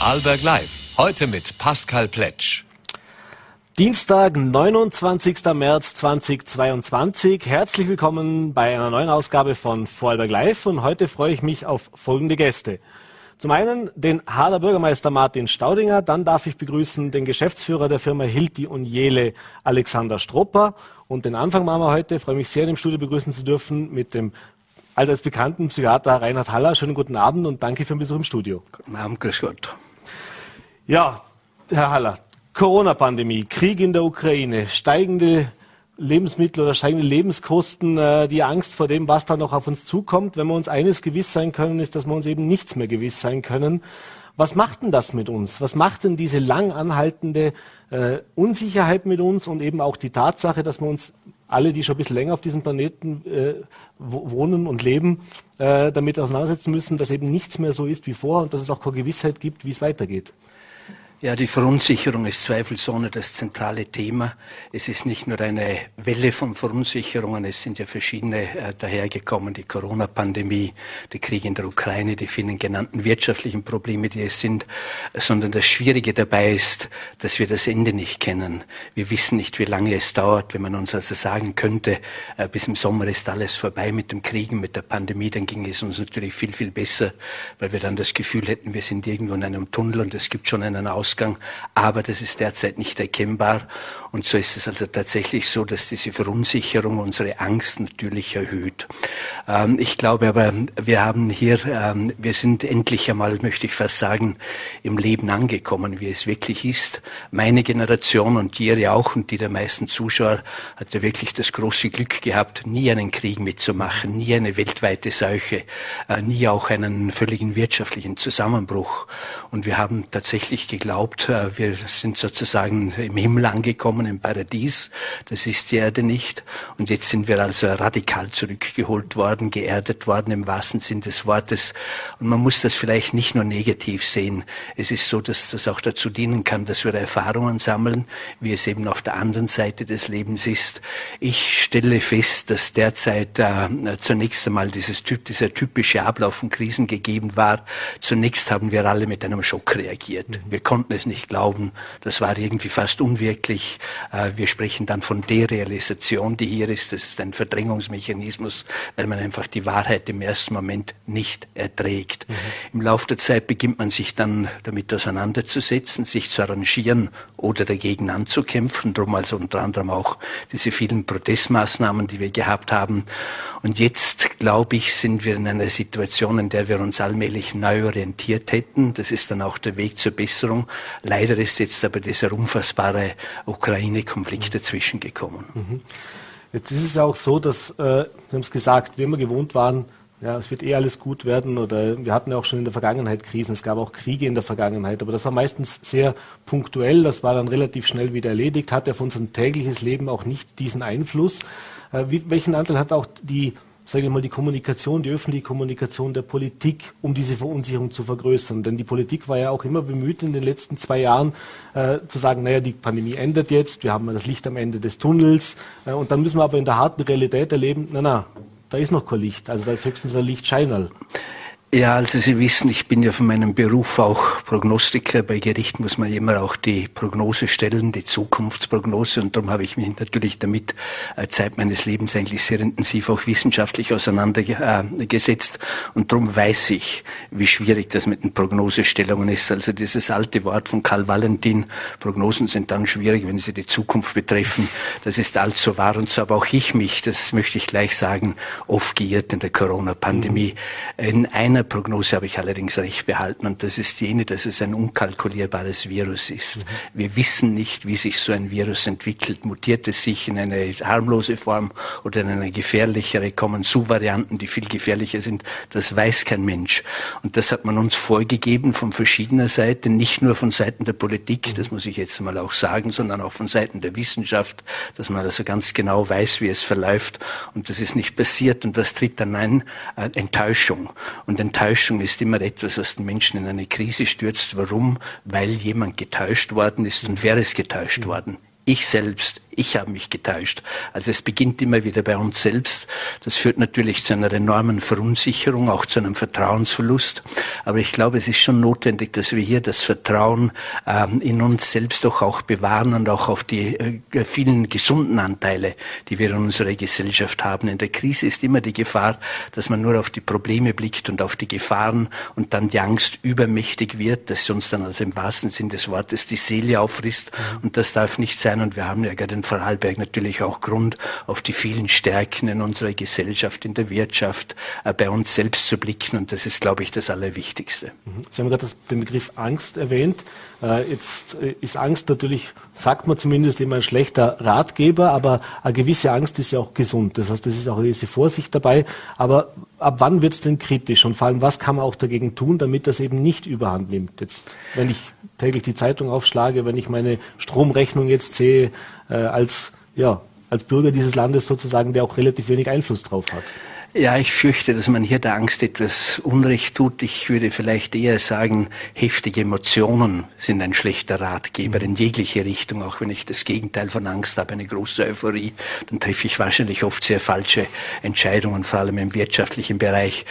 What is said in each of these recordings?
Vorarlberg Live. Heute mit Pascal Pletsch. Dienstag, 29. März 2022. Herzlich willkommen bei einer neuen Ausgabe von Vorarlberg Live und heute freue ich mich auf folgende Gäste. Zum einen den Hader Bürgermeister Martin Staudinger, dann darf ich begrüßen den Geschäftsführer der Firma Hilti und Jele, Alexander Stropper. Und den Anfang machen wir heute, ich freue mich sehr, im Studio begrüßen zu dürfen mit dem allseits bekannten Psychiater Reinhard Haller. Schönen guten Abend und danke für den Besuch im Studio. Guten Abend, grüß Gott. Ja, Herr Haller, Corona-Pandemie, Krieg in der Ukraine, steigende Lebensmittel oder steigende Lebenskosten, äh, die Angst vor dem, was da noch auf uns zukommt. Wenn wir uns eines gewiss sein können, ist, dass wir uns eben nichts mehr gewiss sein können. Was macht denn das mit uns? Was macht denn diese lang anhaltende äh, Unsicherheit mit uns und eben auch die Tatsache, dass wir uns alle, die schon ein bisschen länger auf diesem Planeten äh, wohnen und leben, äh, damit auseinandersetzen müssen, dass eben nichts mehr so ist wie vor und dass es auch keine Gewissheit gibt, wie es weitergeht? Ja, die Verunsicherung ist zweifelsohne das zentrale Thema. Es ist nicht nur eine Welle von Verunsicherungen, es sind ja verschiedene äh, dahergekommen, die Corona-Pandemie, der Krieg in der Ukraine, die vielen genannten wirtschaftlichen Probleme, die es sind, sondern das Schwierige dabei ist, dass wir das Ende nicht kennen. Wir wissen nicht, wie lange es dauert. Wenn man uns also sagen könnte, äh, bis im Sommer ist alles vorbei mit dem Kriegen, mit der Pandemie, dann ging es uns natürlich viel, viel besser, weil wir dann das Gefühl hätten, wir sind irgendwo in einem Tunnel und es gibt schon einen Aus Ausgang, aber das ist derzeit nicht erkennbar. Und so ist es also tatsächlich so, dass diese Verunsicherung unsere Angst natürlich erhöht. Ähm, ich glaube aber, wir haben hier, ähm, wir sind endlich einmal, möchte ich fast sagen, im Leben angekommen, wie es wirklich ist. Meine Generation und die ihre auch und die der meisten Zuschauer hat ja wirklich das große Glück gehabt, nie einen Krieg mitzumachen, nie eine weltweite Seuche, äh, nie auch einen völligen wirtschaftlichen Zusammenbruch. Und wir haben tatsächlich geglaubt, glaubt, äh, wir sind sozusagen im Himmel angekommen, im Paradies. Das ist die Erde nicht. Und jetzt sind wir also radikal zurückgeholt worden, geerdet worden im wahrsten Sinn des Wortes. Und man muss das vielleicht nicht nur negativ sehen. Es ist so, dass das auch dazu dienen kann, dass wir Erfahrungen sammeln, wie es eben auf der anderen Seite des Lebens ist. Ich stelle fest, dass derzeit äh, zunächst einmal dieses typ, dieser typische Ablauf von Krisen gegeben war. Zunächst haben wir alle mit einem Schock reagiert. Mhm. Wir konnten konnten es nicht glauben. Das war irgendwie fast unwirklich. Äh, wir sprechen dann von Derealisation, die hier ist. Das ist ein Verdrängungsmechanismus, weil man einfach die Wahrheit im ersten Moment nicht erträgt. Mhm. Im Laufe der Zeit beginnt man sich dann damit auseinanderzusetzen, sich zu arrangieren oder dagegen anzukämpfen. Drum also unter anderem auch diese vielen Protestmaßnahmen, die wir gehabt haben. Und jetzt, glaube ich, sind wir in einer Situation, in der wir uns allmählich neu orientiert hätten. Das ist dann auch der Weg zur Besserung. Leider ist jetzt aber dieser unfassbare Ukraine-Konflikt dazwischen gekommen. Mhm. Jetzt ist es auch so, dass, äh, Sie haben es gesagt, wir gewohnt waren, ja, es wird eh alles gut werden oder wir hatten ja auch schon in der Vergangenheit Krisen, es gab auch Kriege in der Vergangenheit, aber das war meistens sehr punktuell, das war dann relativ schnell wieder erledigt, hat ja auf unser tägliches Leben auch nicht diesen Einfluss. Äh, wie, welchen Anteil hat auch die sage ich mal, die Kommunikation, die öffentliche Kommunikation der Politik, um diese Verunsicherung zu vergrößern. Denn die Politik war ja auch immer bemüht in den letzten zwei Jahren äh, zu sagen, naja, die Pandemie endet jetzt, wir haben das Licht am Ende des Tunnels äh, und dann müssen wir aber in der harten Realität erleben, na na, da ist noch kein Licht, also da ist höchstens ein Lichtscheinerl. Ja, also Sie wissen, ich bin ja von meinem Beruf auch Prognostiker. Bei Gericht muss man immer auch die Prognose stellen, die Zukunftsprognose. Und darum habe ich mich natürlich damit äh, Zeit meines Lebens eigentlich sehr intensiv auch wissenschaftlich auseinandergesetzt. Und darum weiß ich, wie schwierig das mit den Prognosestellungen ist. Also dieses alte Wort von Karl Valentin, Prognosen sind dann schwierig, wenn sie die Zukunft betreffen. Das ist allzu wahr. Und so habe auch ich mich, das möchte ich gleich sagen, oft geirrt in der Corona-Pandemie. In einer einer Prognose habe ich allerdings recht behalten und das ist jene, dass es ein unkalkulierbares Virus ist. Mhm. Wir wissen nicht, wie sich so ein Virus entwickelt. Mutiert es sich in eine harmlose Form oder in eine gefährlichere? Kommen zu Varianten, die viel gefährlicher sind? Das weiß kein Mensch. Und das hat man uns vorgegeben von verschiedener Seite, nicht nur von Seiten der Politik, mhm. das muss ich jetzt mal auch sagen, sondern auch von Seiten der Wissenschaft, dass man also ganz genau weiß, wie es verläuft. Und das ist nicht passiert. Und was tritt dann ein? Äh, Enttäuschung. Und Enttäuschung ist immer etwas, was den Menschen in eine Krise stürzt. Warum? Weil jemand getäuscht worden ist. Und wer ist getäuscht worden? Ich selbst, ich habe mich getäuscht. Also es beginnt immer wieder bei uns selbst. Das führt natürlich zu einer enormen Verunsicherung, auch zu einem Vertrauensverlust. Aber ich glaube, es ist schon notwendig, dass wir hier das Vertrauen ähm, in uns selbst doch auch bewahren und auch auf die äh, vielen gesunden Anteile, die wir in unserer Gesellschaft haben. In der Krise ist immer die Gefahr, dass man nur auf die Probleme blickt und auf die Gefahren und dann die Angst übermächtig wird, dass sie uns dann also im wahrsten Sinn des Wortes die Seele auffrisst. Mhm. Und das darf nicht sein. Und wir haben ja gerade in Vorarlberg natürlich auch Grund, auf die vielen Stärken in unserer Gesellschaft, in der Wirtschaft, äh, bei uns selbst zu blicken. Und das ist, glaube ich, das Allerwichtigste. Mhm. Sie haben gerade den Begriff Angst erwähnt. Äh, jetzt äh, ist Angst natürlich, sagt man zumindest, immer ein schlechter Ratgeber, aber eine gewisse Angst ist ja auch gesund. Das heißt, das ist auch eine gewisse Vorsicht dabei. Aber ab wann wird es denn kritisch? Und vor allem, was kann man auch dagegen tun, damit das eben nicht überhand nimmt? Jetzt, wenn ich täglich die Zeitung aufschlage, wenn ich meine Stromrechnung jetzt sehe, äh, als, ja, als Bürger dieses Landes sozusagen, der auch relativ wenig Einfluss drauf hat. Ja, ich fürchte, dass man hier der Angst etwas Unrecht tut. Ich würde vielleicht eher sagen, heftige Emotionen sind ein schlechter Ratgeber in jegliche Richtung, auch wenn ich das Gegenteil von Angst habe, eine große Euphorie, dann treffe ich wahrscheinlich oft sehr falsche Entscheidungen, vor allem im wirtschaftlichen Bereich.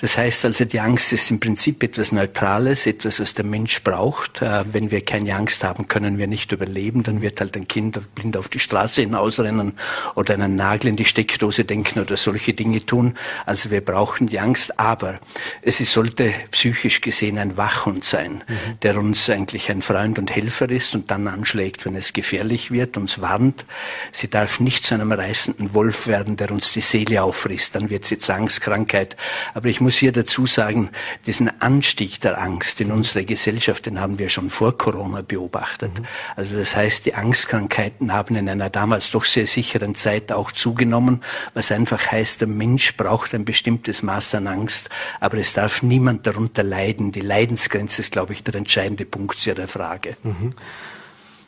Das heißt also, die Angst ist im Prinzip etwas Neutrales, etwas, was der Mensch braucht. Äh, wenn wir keine Angst haben, können wir nicht überleben. Dann wird halt ein Kind blind auf die Straße hinausrennen oder einen Nagel in die Steckdose denken oder solche Dinge tun tun. Also wir brauchen die Angst, aber es sollte psychisch gesehen ein Wachhund sein, mhm. der uns eigentlich ein Freund und Helfer ist und dann anschlägt, wenn es gefährlich wird, uns warnt. Sie darf nicht zu einem reißenden Wolf werden, der uns die Seele auffrisst. Dann wird sie zur Angstkrankheit. Aber ich muss hier dazu sagen, diesen Anstieg der Angst in unserer Gesellschaft, den haben wir schon vor Corona beobachtet. Mhm. Also das heißt, die Angstkrankheiten haben in einer damals doch sehr sicheren Zeit auch zugenommen, was einfach heißt, der Mensch braucht ein bestimmtes Maß an Angst, aber es darf niemand darunter leiden. Die Leidensgrenze ist, glaube ich, der entscheidende Punkt zu Ihrer Frage. Mhm.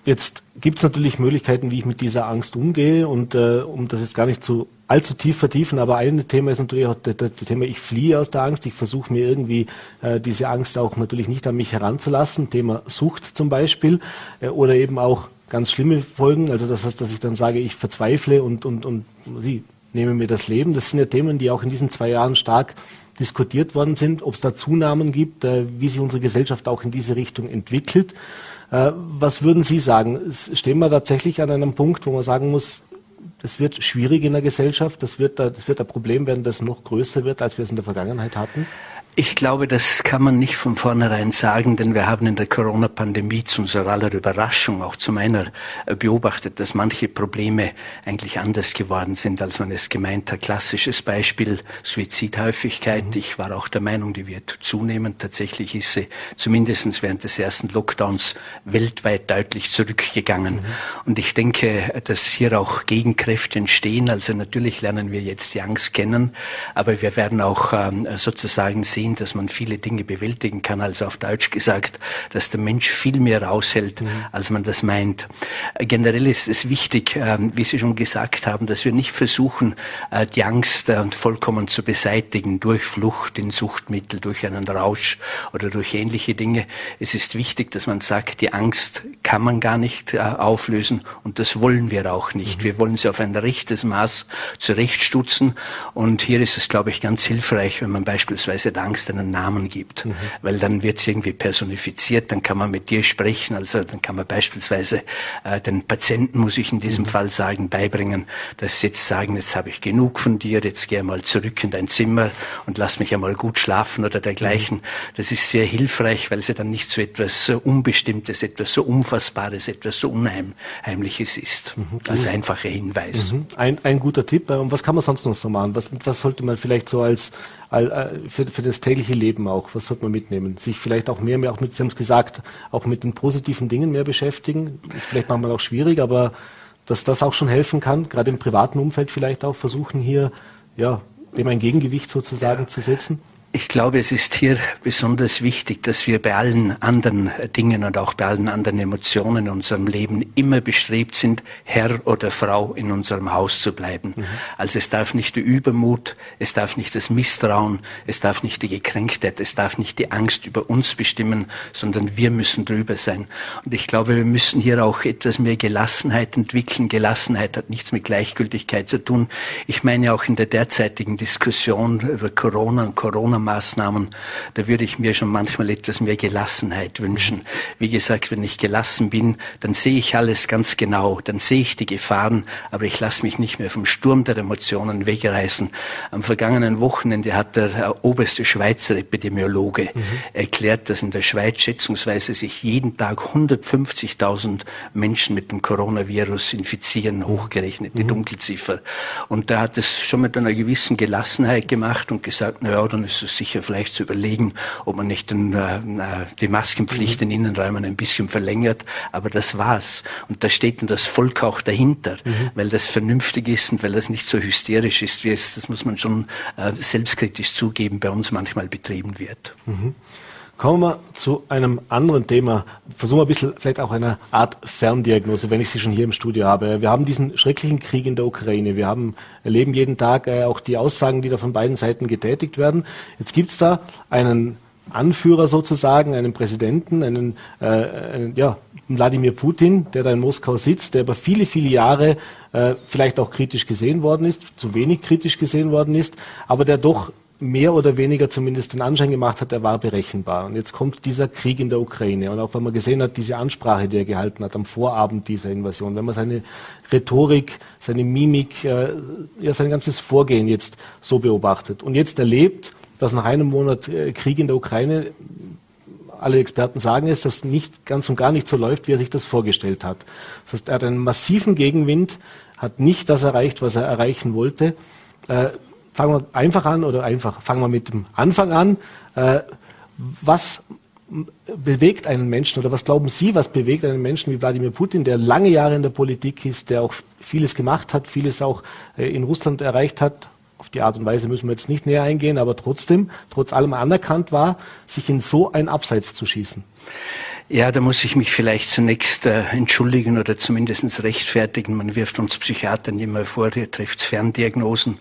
Jetzt gibt es natürlich Möglichkeiten, wie ich mit dieser Angst umgehe und äh, um das jetzt gar nicht zu allzu tief vertiefen, aber ein Thema ist natürlich auch das, das Thema, ich fliehe aus der Angst, ich versuche mir irgendwie äh, diese Angst auch natürlich nicht an mich heranzulassen, Thema Sucht zum Beispiel äh, oder eben auch ganz schlimme Folgen, also das heißt, dass ich dann sage, ich verzweifle und, und, und sie nehme mir das Leben. Das sind ja Themen, die auch in diesen zwei Jahren stark diskutiert worden sind, ob es da Zunahmen gibt, äh, wie sich unsere Gesellschaft auch in diese Richtung entwickelt. Äh, was würden Sie sagen? Stehen wir tatsächlich an einem Punkt, wo man sagen muss, es wird schwierig in der Gesellschaft, das wird, das wird ein Problem werden, das noch größer wird, als wir es in der Vergangenheit hatten? Ich glaube, das kann man nicht von vornherein sagen, denn wir haben in der Corona-Pandemie zu unserer aller Überraschung, auch zu meiner, äh, beobachtet, dass manche Probleme eigentlich anders geworden sind, als man es gemeint hat. Klassisches Beispiel Suizidhäufigkeit. Mhm. Ich war auch der Meinung, die wird zunehmen. Tatsächlich ist sie zumindest während des ersten Lockdowns weltweit deutlich zurückgegangen. Mhm. Und ich denke, dass hier auch Gegenkräfte entstehen. Also natürlich lernen wir jetzt die Angst kennen, aber wir werden auch ähm, sozusagen sehen, sehen, dass man viele Dinge bewältigen kann, also auf Deutsch gesagt, dass der Mensch viel mehr raushält, mhm. als man das meint. Generell ist es wichtig, ähm, wie Sie schon gesagt haben, dass wir nicht versuchen, äh, die Angst äh, vollkommen zu beseitigen durch Flucht in Suchtmittel, durch einen Rausch oder durch ähnliche Dinge. Es ist wichtig, dass man sagt, die Angst kann man gar nicht äh, auflösen und das wollen wir auch nicht. Mhm. Wir wollen sie auf ein rechtes Maß zurechtstutzen und hier ist es, glaube ich, ganz hilfreich, wenn man beispielsweise der Angst einen Namen gibt, mhm. weil dann wird sie irgendwie personifiziert, dann kann man mit dir sprechen, also dann kann man beispielsweise äh, den Patienten, muss ich in diesem mhm. Fall sagen, beibringen, dass sie jetzt sagen, jetzt habe ich genug von dir, jetzt geh mal zurück in dein Zimmer und lass mich einmal gut schlafen oder dergleichen. Mhm. Das ist sehr hilfreich, weil sie dann nicht so etwas so Unbestimmtes, etwas so Unfassbares, etwas so Unheimliches ist. Mhm. Als einfacher Hinweis. Mhm. Ein, ein guter Tipp. Und was kann man sonst noch so machen? Was, was sollte man vielleicht so als, als äh, für, für das tägliche Leben auch, was sollte man mitnehmen? Sich vielleicht auch mehr, mehr auch mit, Sie haben es gesagt, auch mit den positiven Dingen mehr beschäftigen. Ist vielleicht manchmal auch schwierig, aber dass das auch schon helfen kann, gerade im privaten Umfeld vielleicht auch versuchen hier, ja, dem ein Gegengewicht sozusagen ja. zu setzen. Ich glaube, es ist hier besonders wichtig, dass wir bei allen anderen Dingen und auch bei allen anderen Emotionen in unserem Leben immer bestrebt sind, Herr oder Frau in unserem Haus zu bleiben. Mhm. Also es darf nicht der Übermut, es darf nicht das Misstrauen, es darf nicht die Gekränktheit, es darf nicht die Angst über uns bestimmen, sondern wir müssen drüber sein. Und ich glaube, wir müssen hier auch etwas mehr Gelassenheit entwickeln. Gelassenheit hat nichts mit Gleichgültigkeit zu tun. Ich meine auch in der derzeitigen Diskussion über Corona und Corona Maßnahmen, da würde ich mir schon manchmal etwas mehr Gelassenheit wünschen. Wie gesagt, wenn ich gelassen bin, dann sehe ich alles ganz genau, dann sehe ich die Gefahren, aber ich lasse mich nicht mehr vom Sturm der Emotionen wegreißen. Am vergangenen Wochenende hat der äh, oberste Schweizer Epidemiologe mhm. erklärt, dass in der Schweiz schätzungsweise sich jeden Tag 150.000 Menschen mit dem Coronavirus infizieren, hochgerechnet, die mhm. Dunkelziffer. Und da hat es schon mit einer gewissen Gelassenheit gemacht und gesagt, na ja, dann ist es sicher vielleicht zu überlegen, ob man nicht den, äh, äh, die Maskenpflicht mhm. in Innenräumen ein bisschen verlängert. Aber das war's. Und da steht dann das Volk auch dahinter, mhm. weil das vernünftig ist und weil das nicht so hysterisch ist, wie es, das muss man schon äh, selbstkritisch zugeben, bei uns manchmal betrieben wird. Mhm. Kommen wir zu einem anderen Thema. Versuchen wir ein bisschen vielleicht auch eine Art Ferndiagnose, wenn ich sie schon hier im Studio habe. Wir haben diesen schrecklichen Krieg in der Ukraine. Wir haben, erleben jeden Tag äh, auch die Aussagen, die da von beiden Seiten getätigt werden. Jetzt gibt es da einen Anführer sozusagen, einen Präsidenten, einen, äh, einen ja, Wladimir Putin, der da in Moskau sitzt, der über viele, viele Jahre äh, vielleicht auch kritisch gesehen worden ist, zu wenig kritisch gesehen worden ist, aber der doch mehr oder weniger zumindest den Anschein gemacht hat, er war berechenbar. Und jetzt kommt dieser Krieg in der Ukraine. Und auch wenn man gesehen hat, diese Ansprache, die er gehalten hat am Vorabend dieser Invasion, wenn man seine Rhetorik, seine Mimik, äh, ja, sein ganzes Vorgehen jetzt so beobachtet und jetzt erlebt, dass nach einem Monat äh, Krieg in der Ukraine alle Experten sagen es, dass nicht ganz und gar nicht so läuft, wie er sich das vorgestellt hat. Das heißt, er hat einen massiven Gegenwind, hat nicht das erreicht, was er erreichen wollte. Äh, fangen wir einfach an oder einfach fangen wir mit dem Anfang an. Äh, was bewegt einen Menschen oder was glauben Sie, was bewegt einen Menschen wie Wladimir Putin, der lange Jahre in der Politik ist, der auch vieles gemacht hat, vieles auch äh, in Russland erreicht hat? Auf die Art und Weise müssen wir jetzt nicht näher eingehen, aber trotzdem, trotz allem anerkannt war, sich in so ein Abseits zu schießen. Ja, da muss ich mich vielleicht zunächst äh, entschuldigen oder zumindest rechtfertigen. Man wirft uns Psychiatern immer vor, ihr trifft Ferndiagnosen,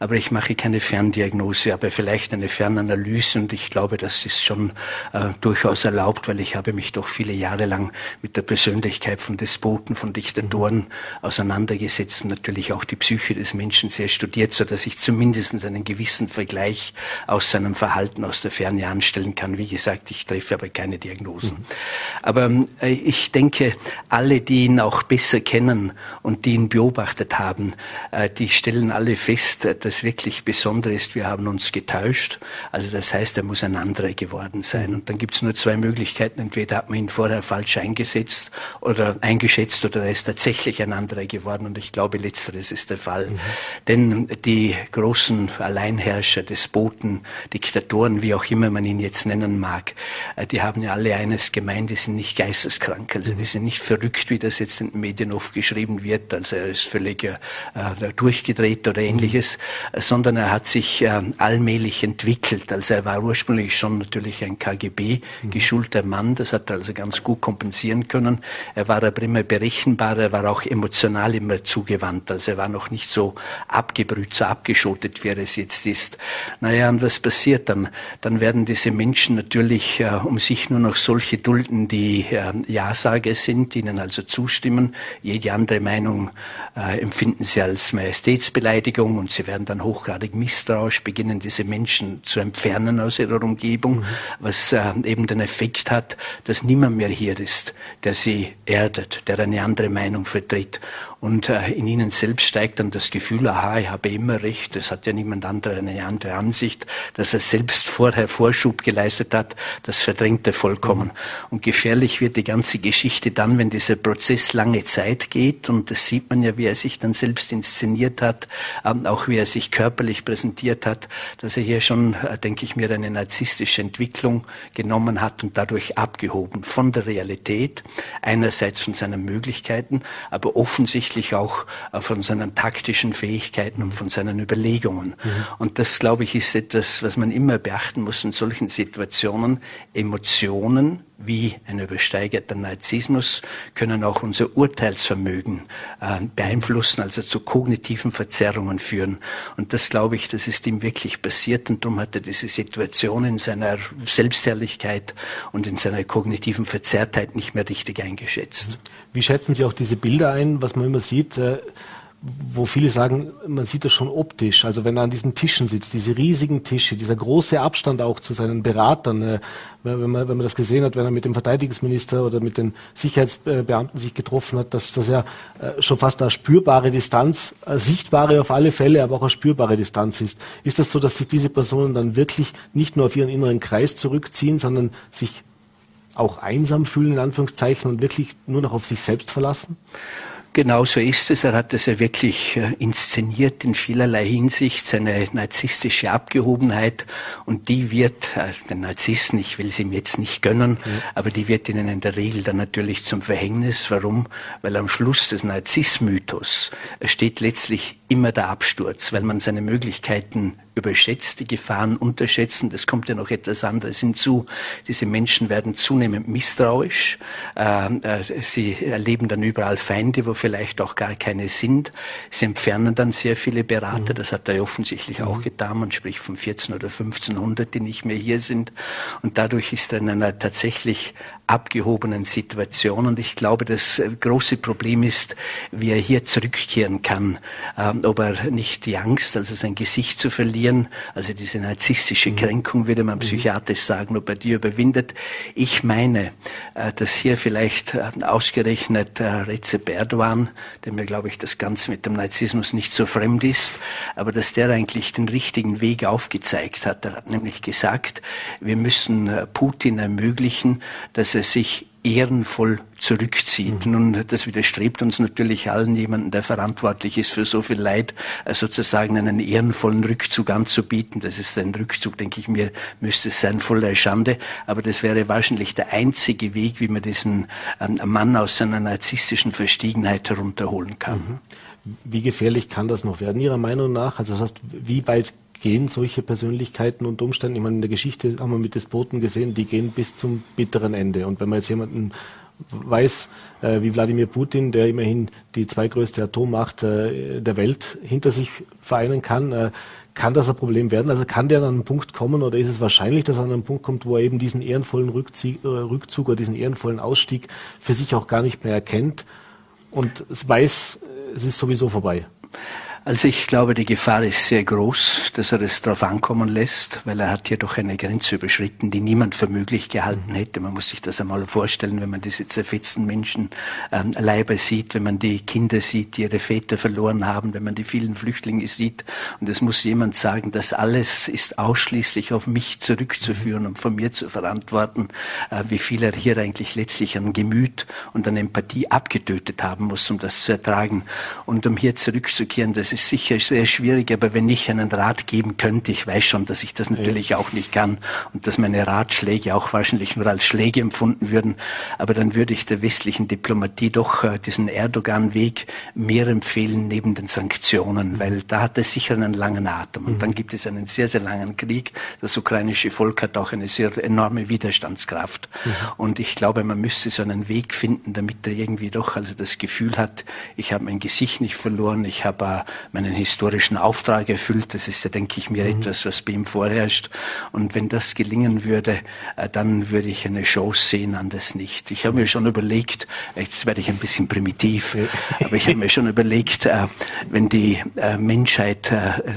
aber ich mache keine Ferndiagnose, aber vielleicht eine Fernanalyse und ich glaube, das ist schon äh, durchaus erlaubt, weil ich habe mich doch viele Jahre lang mit der Persönlichkeit von Despoten, von Diktatoren auseinandergesetzt und natürlich auch die Psyche des Menschen sehr studiert, so dass ich zumindest einen gewissen Vergleich aus seinem Verhalten aus der Ferne anstellen kann. Wie gesagt, ich treffe aber keine Diagnosen. Mhm. Aber äh, ich denke, alle, die ihn auch besser kennen und die ihn beobachtet haben, äh, die stellen alle fest, äh, dass wirklich besonder ist, wir haben uns getäuscht. Also das heißt, er muss ein anderer geworden sein. Und dann gibt es nur zwei Möglichkeiten. Entweder hat man ihn vorher falsch eingesetzt oder eingeschätzt oder er ist tatsächlich ein anderer geworden. Und ich glaube, letzteres ist der Fall. Mhm. Denn die großen Alleinherrscher, Despoten, Diktatoren, wie auch immer man ihn jetzt nennen mag, die haben ja alle eines gemein gemeint, die sind nicht geisteskrank, also die sind nicht verrückt, wie das jetzt in den Medien oft geschrieben wird, also er ist völlig äh, durchgedreht oder ähnliches, sondern er hat sich äh, allmählich entwickelt. Also er war ursprünglich schon natürlich ein KGB-geschulter Mann, das hat er also ganz gut kompensieren können. Er war aber immer berechenbar, er war auch emotional immer zugewandt, also er war noch nicht so abgebrüht, so abgeschottet, wie er es jetzt ist. Naja, und was passiert dann? Dann werden diese Menschen natürlich äh, um sich nur noch solche dulden, Schulden, die äh, Ja-Sager sind, ihnen also zustimmen. Jede andere Meinung äh, empfinden sie als Majestätsbeleidigung und sie werden dann hochgradig misstrauisch, beginnen diese Menschen zu entfernen aus ihrer Umgebung, mhm. was äh, eben den Effekt hat, dass niemand mehr hier ist, der sie erdet, der eine andere Meinung vertritt. Und äh, in ihnen selbst steigt dann das Gefühl, aha, ich habe immer recht, es hat ja niemand anderer eine andere Ansicht, dass er selbst vorher Vorschub geleistet hat, das verdrängt er vollkommen. Und gefährlich wird die ganze Geschichte dann, wenn dieser Prozess lange Zeit geht. Und das sieht man ja, wie er sich dann selbst inszeniert hat, ähm, auch wie er sich körperlich präsentiert hat, dass er hier schon, äh, denke ich mir, eine narzisstische Entwicklung genommen hat und dadurch abgehoben von der Realität, einerseits von seinen Möglichkeiten, aber offensichtlich auch äh, von seinen taktischen Fähigkeiten und von seinen Überlegungen. Mhm. Und das, glaube ich, ist etwas, was man immer beachten muss in solchen Situationen. Emotionen wie ein übersteigerter Narzissmus können auch unser Urteilsvermögen äh, beeinflussen, also zu kognitiven Verzerrungen führen. Und das glaube ich, das ist ihm wirklich passiert und darum hat er diese Situation in seiner Selbstherrlichkeit und in seiner kognitiven Verzerrtheit nicht mehr richtig eingeschätzt. Wie schätzen Sie auch diese Bilder ein, was man immer sieht? Äh wo viele sagen, man sieht das schon optisch. Also wenn er an diesen Tischen sitzt, diese riesigen Tische, dieser große Abstand auch zu seinen Beratern, äh, wenn, man, wenn man das gesehen hat, wenn er mit dem Verteidigungsminister oder mit den Sicherheitsbeamten sich getroffen hat, dass das ja äh, schon fast eine spürbare Distanz, eine sichtbare auf alle Fälle, aber auch eine spürbare Distanz ist. Ist das so, dass sich diese Personen dann wirklich nicht nur auf ihren inneren Kreis zurückziehen, sondern sich auch einsam fühlen, in Anführungszeichen, und wirklich nur noch auf sich selbst verlassen? Genau so ist es. Er hat es ja wirklich äh, inszeniert in vielerlei Hinsicht, seine narzisstische Abgehobenheit. Und die wird, äh, den Narzissten, ich will sie ihm jetzt nicht gönnen, ja. aber die wird ihnen in der Regel dann natürlich zum Verhängnis. Warum? Weil am Schluss des Narzissmythos steht letztlich immer der Absturz, weil man seine Möglichkeiten überschätzt, die Gefahren unterschätzen. Das kommt ja noch etwas anderes hinzu. Diese Menschen werden zunehmend misstrauisch. Ähm, äh, sie erleben dann überall Feinde, wo vielleicht auch gar keine sind. Sie entfernen dann sehr viele Berater. Mhm. Das hat er offensichtlich mhm. auch getan. Man spricht von 14 oder 1500, die nicht mehr hier sind. Und dadurch ist er in einer tatsächlich abgehobenen Situation. Und ich glaube, das äh, große Problem ist, wie er hier zurückkehren kann. Ähm, ob er nicht die Angst, also sein Gesicht zu verlieren, also diese narzisstische mhm. Kränkung, würde man mhm. psychiatrisch sagen, ob er die überwindet. Ich meine, äh, dass hier vielleicht äh, ausgerechnet Recep Erdogan, dem mir, glaube ich, das Ganze mit dem Narzissmus nicht so fremd ist, aber dass der eigentlich den richtigen Weg aufgezeigt hat. Er hat nämlich gesagt, wir müssen Putin ermöglichen, dass sich ehrenvoll zurückzieht. Mhm. Nun, das widerstrebt uns natürlich allen, jemanden, der verantwortlich ist für so viel Leid, äh, sozusagen einen ehrenvollen Rückzug anzubieten. Das ist ein Rückzug, denke ich mir, müsste es sein, voller Schande. Aber das wäre wahrscheinlich der einzige Weg, wie man diesen ähm, Mann aus seiner narzisstischen Verstiegenheit herunterholen kann. Mhm. Wie gefährlich kann das noch werden, Ihrer Meinung nach? Also das heißt, wie weit gehen solche Persönlichkeiten und Umstände, ich meine, in der Geschichte haben wir mit Despoten gesehen, die gehen bis zum bitteren Ende. Und wenn man jetzt jemanden weiß, äh, wie Wladimir Putin, der immerhin die zweitgrößte Atommacht äh, der Welt hinter sich vereinen kann, äh, kann das ein Problem werden? Also kann der an einen Punkt kommen oder ist es wahrscheinlich, dass er an einen Punkt kommt, wo er eben diesen ehrenvollen Rückzug, äh, Rückzug oder diesen ehrenvollen Ausstieg für sich auch gar nicht mehr erkennt und weiß, es ist sowieso vorbei? Also ich glaube, die Gefahr ist sehr groß, dass er es darauf ankommen lässt, weil er hat hier doch eine Grenze überschritten, die niemand für möglich gehalten mhm. hätte. Man muss sich das einmal vorstellen, wenn man diese zerfetzten Menschen ähm, Leiber sieht, wenn man die Kinder sieht, die ihre Väter verloren haben, wenn man die vielen Flüchtlinge sieht. Und es muss jemand sagen, das alles ist ausschließlich auf mich zurückzuführen und von mir zu verantworten, äh, wie viel er hier eigentlich letztlich an Gemüt und an Empathie abgetötet haben muss, um das zu ertragen. Und um hier zurückzukehren, das ist sicher sehr schwierig, aber wenn ich einen Rat geben könnte, ich weiß schon, dass ich das natürlich ja. auch nicht kann und dass meine Ratschläge auch wahrscheinlich nur als Schläge empfunden würden, aber dann würde ich der westlichen Diplomatie doch äh, diesen Erdogan-Weg mehr empfehlen neben den Sanktionen, mhm. weil da hat er sicher einen langen Atem und mhm. dann gibt es einen sehr, sehr langen Krieg. Das ukrainische Volk hat auch eine sehr enorme Widerstandskraft mhm. und ich glaube, man müsste so einen Weg finden, damit er irgendwie doch also das Gefühl hat, ich habe mein Gesicht nicht verloren, ich habe äh, meinen historischen Auftrag erfüllt. Das ist ja, denke ich mir, mhm. etwas, was bei ihm vorherrscht. Und wenn das gelingen würde, äh, dann würde ich eine Chance sehen, anders nicht. Ich habe mir schon überlegt, jetzt werde ich ein bisschen primitiv, aber ich habe mir schon überlegt, äh, wenn die äh, Menschheit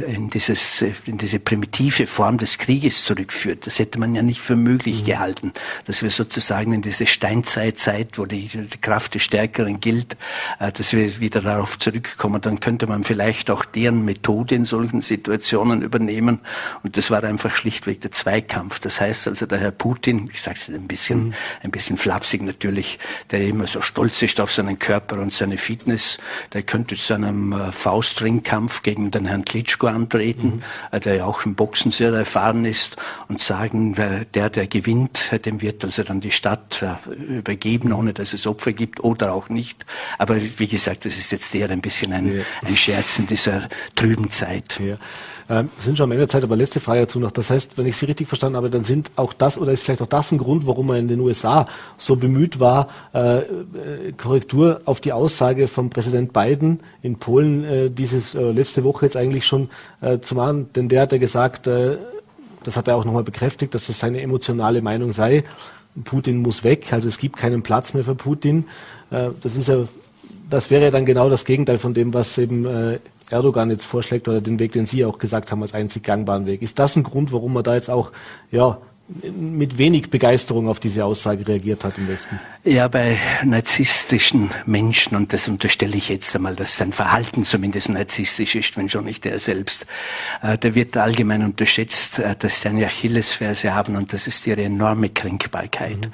in, dieses, in diese primitive Form des Krieges zurückführt, das hätte man ja nicht für möglich mhm. gehalten, dass wir sozusagen in diese Steinzeitzeit, wo die, die Kraft des Stärkeren gilt, dass wir wieder darauf zurückkommen, dann könnte man vielleicht vielleicht auch deren Methode in solchen Situationen übernehmen. Und das war einfach schlichtweg der Zweikampf. Das heißt also, der Herr Putin, ich sage es ein bisschen, mhm. ein bisschen flapsig natürlich, der immer so stolz ist auf seinen Körper und seine Fitness, der könnte zu einem äh, Faustringkampf gegen den Herrn Klitschko antreten, mhm. Äh, der ja auch im Boxen sehr erfahren ist und sagen, der, der gewinnt, dem wird also dann die Stadt äh, übergeben, ohne dass es Opfer gibt oder auch nicht. Aber wie gesagt, das ist jetzt eher ein bisschen ein, ja. ein Scherz dieser trüben Zeit. Ja. Ähm, sind schon am Ende der Zeit, aber letzte Frage dazu noch. Das heißt, wenn ich Sie richtig verstanden habe, dann sind auch das oder ist vielleicht auch das ein Grund, warum man in den USA so bemüht war, äh, äh, Korrektur auf die Aussage von Präsident Biden in Polen äh, dieses äh, letzte Woche jetzt eigentlich schon äh, zu machen. Denn der hat ja gesagt, äh, das hat er auch nochmal bekräftigt, dass das seine emotionale Meinung sei. Putin muss weg, also es gibt keinen Platz mehr für Putin. das ist ja, das wäre dann genau das Gegenteil von dem, was eben Erdogan jetzt vorschlägt oder den Weg, den Sie auch gesagt haben, als einzig gangbaren Weg. Ist das ein Grund, warum man da jetzt auch ja, mit wenig Begeisterung auf diese Aussage reagiert hat im Westen. Ja, bei narzisstischen Menschen, und das unterstelle ich jetzt einmal, dass sein Verhalten zumindest narzisstisch ist, wenn schon nicht er selbst, äh, der wird allgemein unterschätzt, äh, dass sie eine Achillesferse haben und das ist ihre enorme Kränkbarkeit. Mhm.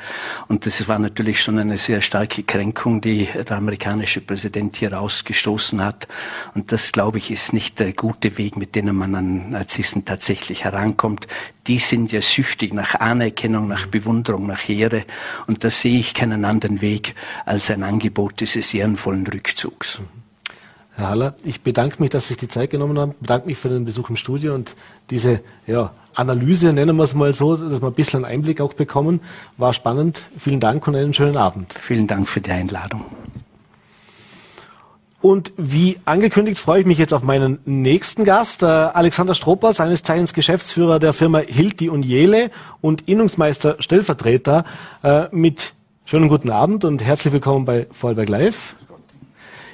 Und das war natürlich schon eine sehr starke Kränkung, die der amerikanische Präsident hier ausgestoßen hat. Und das, glaube ich, ist nicht der gute Weg, mit dem man an Narzissten tatsächlich herankommt. Die sind ja süchtig nach Anerkennung, nach Bewunderung, nach Ehre. Und da sehe ich keinen anderen Weg als ein Angebot dieses ehrenvollen Rückzugs. Herr Haller, ich bedanke mich, dass Sie sich die Zeit genommen haben, bedanke mich für den Besuch im Studio und diese ja, Analyse, nennen wir es mal so, dass wir ein bisschen einen Einblick auch bekommen. War spannend. Vielen Dank und einen schönen Abend. Vielen Dank für die Einladung. Und wie angekündigt freue ich mich jetzt auf meinen nächsten Gast, äh, Alexander Stropper, seines Zeichens Geschäftsführer der Firma Hilti und Jele und Innungsmeister Stellvertreter äh, mit schönen guten Abend und herzlich willkommen bei Vollberg Live.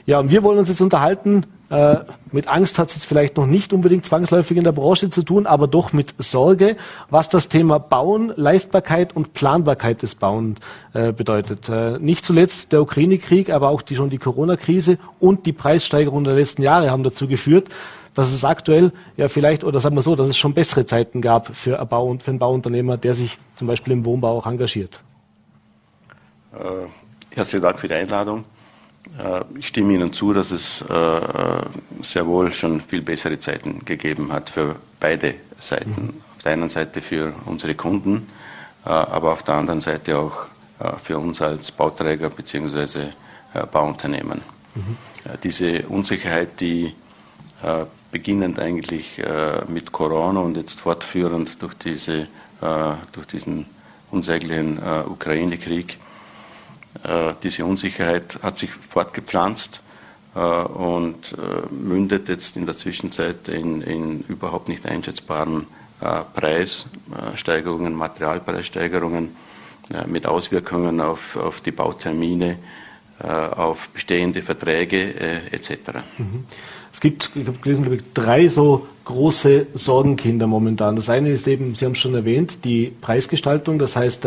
Ja, und wir wollen uns jetzt unterhalten äh, mit Angst hat es jetzt vielleicht noch nicht unbedingt zwangsläufig in der Branche zu tun, aber doch mit Sorge, was das Thema Bauen, Leistbarkeit und Planbarkeit des Bauens äh, bedeutet. Äh, nicht zuletzt der Ukraine-Krieg, aber auch die, schon die Corona-Krise und die Preissteigerung der letzten Jahre haben dazu geführt, dass es aktuell ja vielleicht, oder sagen wir so, dass es schon bessere Zeiten gab für, Bau, für einen Bauunternehmer, der sich zum Beispiel im Wohnbau auch engagiert. Äh, herzlichen Dank für die Einladung. Äh, ich stimme Ihnen zu, dass es äh, äh, sehr wohl schon viel bessere Zeiten gegeben hat für beide Seiten. Mhm. Auf der einen Seite für unsere Kunden, aber auf der anderen Seite auch für uns als Bauträger bzw. Bauunternehmen. Mhm. Diese Unsicherheit, die beginnend eigentlich mit Corona und jetzt fortführend durch, diese, durch diesen unsäglichen Ukraine-Krieg, diese Unsicherheit hat sich fortgepflanzt äh, und äh, mündet jetzt in der Zwischenzeit in, in überhaupt nicht einschätzbaren Preissteigerungen, Materialpreissteigerungen mit Auswirkungen auf, auf die Bautermine, auf bestehende Verträge etc. Mhm. Es gibt, ich habe gelesen, glaube ich, drei so große Sorgenkinder momentan. Das eine ist eben, Sie haben es schon erwähnt, die Preisgestaltung. Das heißt,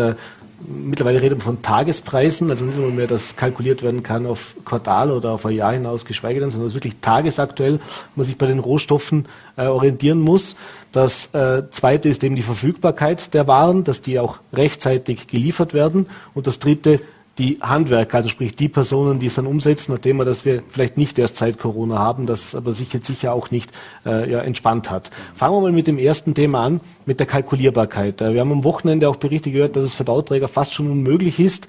mittlerweile reden wir von Tagespreisen, also nicht nur mehr, dass kalkuliert werden kann auf Quartal oder auf ein Jahr hinaus, geschweige denn, sondern dass wirklich tagesaktuell man sich bei den Rohstoffen äh, orientieren muss. Das äh, zweite ist eben die Verfügbarkeit der Waren, dass die auch rechtzeitig geliefert werden. Und das dritte die Handwerker, also sprich die Personen, die es dann umsetzen, nachdem wir das wir vielleicht nicht erst seit Corona haben, das aber sich sicher auch nicht äh, ja, entspannt hat. Fangen wir mal mit dem ersten Thema an, mit der Kalkulierbarkeit. Äh, wir haben am Wochenende auch Berichte gehört, dass es für Bauträger fast schon unmöglich ist,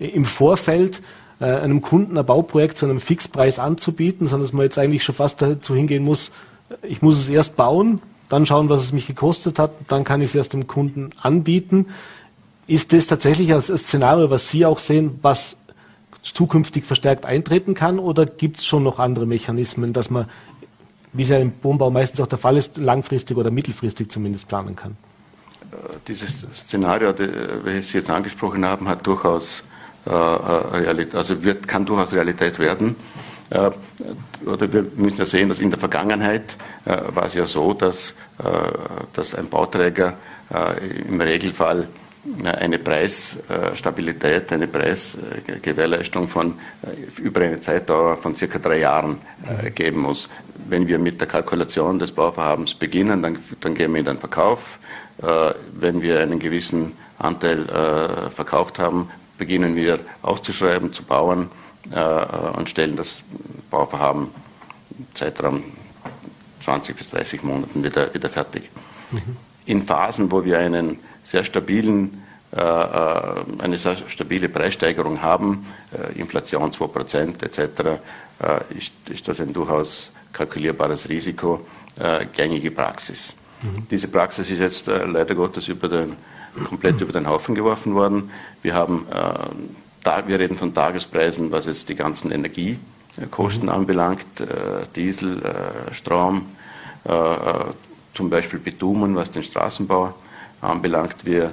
äh, im Vorfeld äh, einem Kunden ein Bauprojekt zu einem Fixpreis anzubieten, sondern dass man jetzt eigentlich schon fast dazu hingehen muss, äh, ich muss es erst bauen, dann schauen, was es mich gekostet hat, dann kann ich es erst dem Kunden anbieten. Ist das tatsächlich ein Szenario, was Sie auch sehen, was zukünftig verstärkt eintreten kann? Oder gibt es schon noch andere Mechanismen, dass man, wie es ja im Wohnbau meistens auch der Fall ist, langfristig oder mittelfristig zumindest planen kann? Äh, dieses Szenario, welches Sie jetzt angesprochen haben, hat durchaus äh, Realität, also wird, kann durchaus Realität werden. Äh, oder wir müssen ja sehen, dass in der Vergangenheit äh, war es ja so, dass, äh, dass ein Bauträger äh, im Regelfall eine Preisstabilität, eine Preisgewährleistung von über eine Zeitdauer von circa drei Jahren geben muss. Wenn wir mit der Kalkulation des Bauvorhabens beginnen, dann, dann gehen wir in den Verkauf. Wenn wir einen gewissen Anteil verkauft haben, beginnen wir auszuschreiben, zu bauen und stellen das Bauvorhaben Zeitraum 20 bis 30 Monaten wieder, wieder fertig. Mhm. In Phasen, wo wir einen sehr stabilen, äh, äh eine sehr stabile Preissteigerung haben, äh, Inflation 2% etc., ist, ist, das ein durchaus kalkulierbares Risiko, gängige Praxis. Mhm. Diese Praxis ist jetzt leider Gottes über den, komplett über den Haufen geworfen worden. Wir haben wir reden von Tagespreisen, was jetzt die ganzen Energiekosten mhm. anbelangt, Diesel, Strom, zum Beispiel Bitumen, was den Straßenbau anbelangt. Wir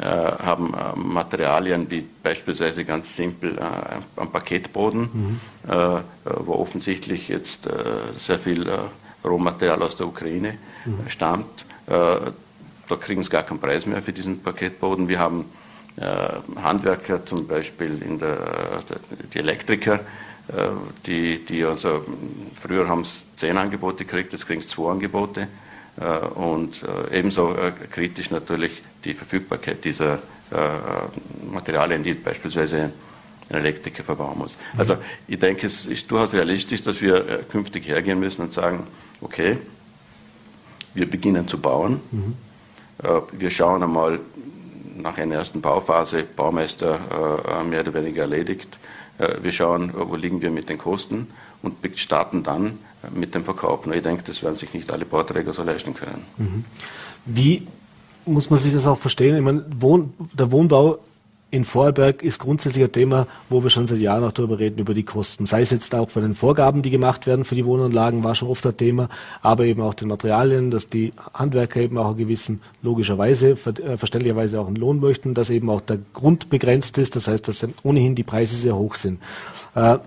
haben Materialien wie beispielsweise ganz simpel am Paketboden, mhm. wo offensichtlich jetzt sehr viel Rohmaterial aus der Ukraine mhm. stammt. Da kriegen sie gar keinen Preis mehr für diesen Paketboden. Wir haben äh, Handwerker zum Beispiel, in der, die Elektriker, äh, die, die also früher haben es zehn Angebote gekriegt, jetzt kriegen sie zwei Angebote. Äh, und ebenso kritisch natürlich die Verfügbarkeit dieser Materialien, die beispielsweise ein Elektriker verbauen muss. Mhm. Also ich denke, es ist durchaus realistisch, dass wir künftig hergehen müssen und sagen, okay, wir beginnen zu bauen. Mhm. Wir schauen einmal, nach einer ersten Bauphase Baumeister äh, mehr oder weniger erledigt. Äh, wir schauen, wo liegen wir mit den Kosten und starten dann mit dem Verkauf. ich denke, das werden sich nicht alle Bauträger so leisten können. Mhm. Wie muss man sich das auch verstehen? Ich meine, Wohn der Wohnbau in Vorarlberg ist grundsätzlich ein Thema, wo wir schon seit Jahren auch darüber reden, über die Kosten. Sei es jetzt auch bei den Vorgaben, die gemacht werden für die Wohnanlagen, war schon oft ein Thema, aber eben auch den Materialien, dass die Handwerker eben auch einen gewissen, logischerweise, äh, verständlicherweise auch einen Lohn möchten, dass eben auch der Grund begrenzt ist, das heißt, dass ohnehin die Preise sehr hoch sind. Äh,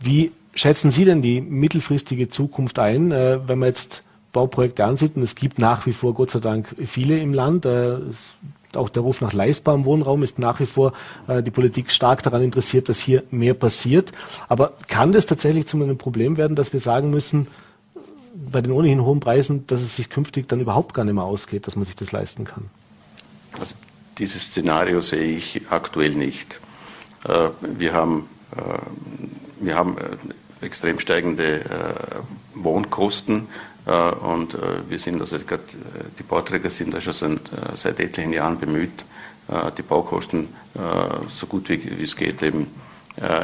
wie schätzen Sie denn die mittelfristige Zukunft ein, äh, wenn man jetzt Bauprojekte ansieht, und es gibt nach wie vor Gott sei Dank viele im Land. Es auch der Ruf nach leistbarem Wohnraum ist nach wie vor äh, die Politik stark daran interessiert, dass hier mehr passiert. Aber kann das tatsächlich zu einem Problem werden, dass wir sagen müssen, bei den ohnehin hohen Preisen, dass es sich künftig dann überhaupt gar nicht mehr ausgeht, dass man sich das leisten kann? Also dieses Szenario sehe ich aktuell nicht. Äh, wir haben, äh, wir haben äh, extrem steigende äh, Wohnkosten äh, und äh, wir sind, also grad, äh, die Bauträger sind da schon seit, seit etlichen Jahren bemüht, die Baukosten so gut wie, wie es geht eben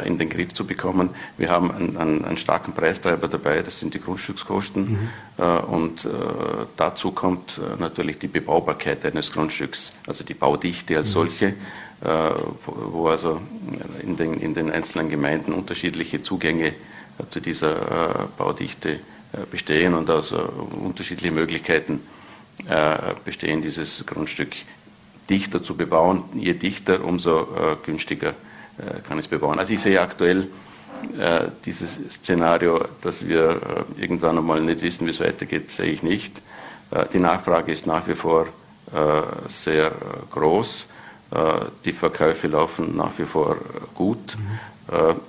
in den Griff zu bekommen. Wir haben einen, einen, einen, starken Preistreiber dabei, das sind die Grundstückskosten. Mhm. Und dazu kommt natürlich die Bebaubarkeit eines Grundstücks, also die Baudichte als mhm. solche, wo also in den, in den einzelnen Gemeinden unterschiedliche Zugänge zu dieser Baudichte äh, bestehen und also unterschiedliche Möglichkeiten äh, bestehen, dieses Grundstück dichter zu bebauen. Je dichter, umso äh, günstiger kann es bebauen. Also ich sehe aktuell dieses Szenario, dass wir irgendwann einmal nicht wissen, wie es weitergeht, sehe ich nicht. Die Nachfrage ist nach wie vor sehr groß. Die Verkäufe laufen nach wie vor gut. Mhm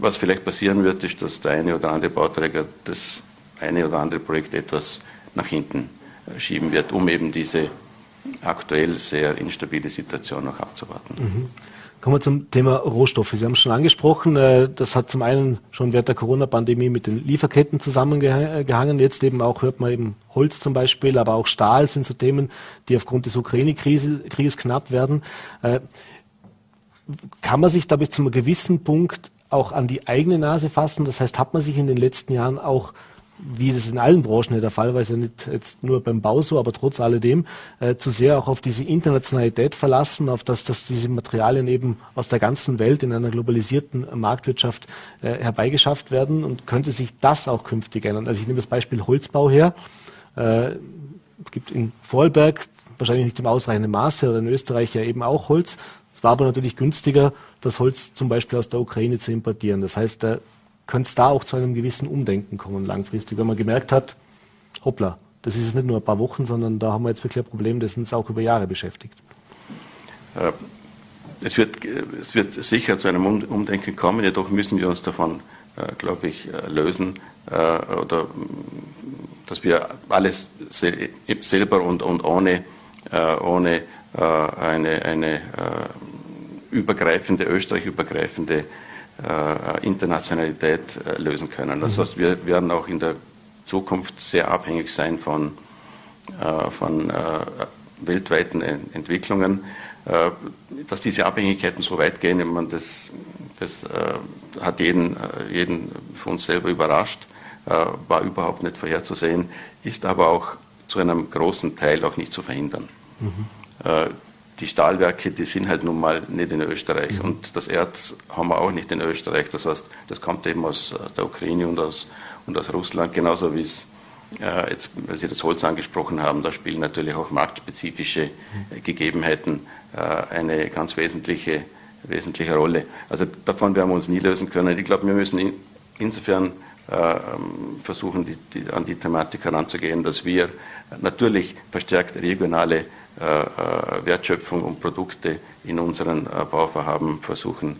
was vielleicht passieren wird, ist, dass der eine oder andere Bauträger das eine oder andere Projekt etwas nach hinten äh, schieben wird, um eben diese aktuell sehr instabile Situation noch abzuwarten. Mhm. Kommen wir zum Thema Rohstoffe. Sie haben es schon angesprochen, äh, das hat zum einen schon während der Corona-Pandemie mit den Lieferketten zusammengehangen. Jetzt eben auch hört man eben Holz zum Beispiel, aber auch Stahl sind so Themen, die aufgrund des Ukraine-Krieges knapp werden. Kann man sich da bis zu einem gewissen Punkt auch an die eigene Nase fassen? Das heißt, hat man sich in den letzten Jahren auch wie das in allen Branchen der Fall war, ist ja nicht jetzt nur beim Bau so, aber trotz alledem äh, zu sehr auch auf diese Internationalität verlassen, auf das, dass diese Materialien eben aus der ganzen Welt in einer globalisierten Marktwirtschaft äh, herbeigeschafft werden und könnte sich das auch künftig ändern. Also ich nehme das Beispiel Holzbau her. Äh, es gibt in Vorarlberg wahrscheinlich nicht im ausreichenden Maße oder in Österreich ja eben auch Holz. Es war aber natürlich günstiger, das Holz zum Beispiel aus der Ukraine zu importieren. Das heißt, da könnte es da auch zu einem gewissen Umdenken kommen langfristig, wenn man gemerkt hat, hoppla, das ist jetzt nicht nur ein paar Wochen, sondern da haben wir jetzt wirklich ein Problem, das uns auch über Jahre beschäftigt. es wird, es wird sicher zu einem Umdenken kommen, jedoch müssen wir uns davon, glaube ich, lösen, oder dass wir alles selber und, und ohne, ohne eine, eine übergreifende, österreichübergreifende Internationalität lösen können. Das mhm. heißt, wir werden auch in der Zukunft sehr abhängig sein von, von weltweiten Entwicklungen. Äh, dass diese Abhängigkeiten so weit gehen, man das, das äh, hat jeden, äh, jeden von uns selber überrascht, war überhaupt nicht vorherzusehen, ist aber auch zu einem großen Teil auch nicht zu verhindern. Mhm. Die Stahlwerke, die sind halt nun mal nicht in Österreich mhm. und das Erz haben wir auch nicht in Österreich. Das heißt, das kommt eben aus der Ukraine und aus, und aus Russland, genauso wie es äh, jetzt, weil Sie das Holz angesprochen haben, da spielen natürlich auch marktspezifische äh, Gegebenheiten äh, eine ganz wesentliche, wesentliche Rolle. Also davon werden wir uns nie lösen können. Ich glaube, wir müssen in, insofern ähm, versuchen, die, die, an die Thematik heranzugehen, dass wir natürlich verstärkt regionale Wertschöpfung und Produkte in unseren Bauvorhaben versuchen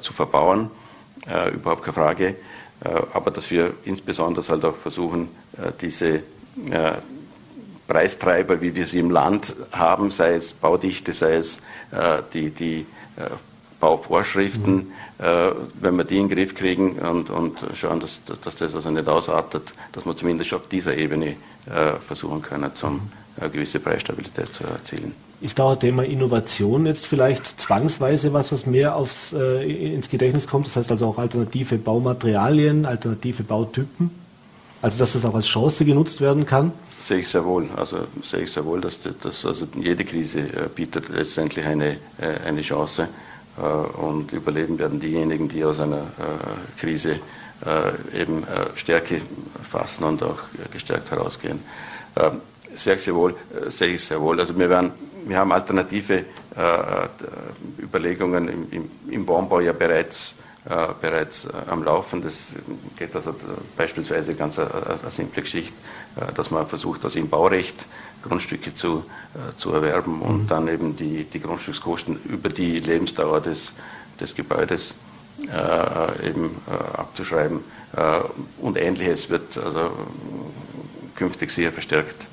zu verbauen. Überhaupt keine Frage. Äh, aber dass wir insbesondere halt auch versuchen, äh, diese äh, Preistreiber, wie wir sie im Land haben, sei es Baudichte, sei es die, die Bauvorschriften, mhm. wenn wir die in den Griff kriegen und, und schauen, dass, dass das also nicht ausartet, dass wir zumindest auf dieser Ebene versuchen können, zum, mhm. Eine gewisse Preisstabilität zu erzielen. Ist da ein Thema Innovation jetzt vielleicht zwangsweise was, was mehr aufs, äh, ins Gedächtnis kommt? Das heißt also auch alternative Baumaterialien, alternative Bautypen? Also dass das auch als Chance genutzt werden kann? Sehe ich sehr wohl. Also sehe ich sehr wohl, dass, dass also jede Krise äh, bietet letztendlich eine, äh, eine Chance. Äh, und überleben werden diejenigen, die aus einer äh, Krise äh, eben Stärke fassen und auch gestärkt herausgehen. Sehr, sehr wohl, sehe ich sehr wohl. Also wir werden wir haben alternative äh, äh, Überlegungen im, im, im, Wohnbau ja bereits, äh, bereits äh, am Laufen. Das geht also beispielsweise ganz eine, eine simple Geschichte, äh, dass man versucht, also im Baurecht Grundstücke zu, äh, zu erwerben und mhm. dann eben die, die Grundstückskosten über die Lebensdauer des, des Gebäudes eben abzuschreiben. und ähnliches wird also künftig sehr verstärkt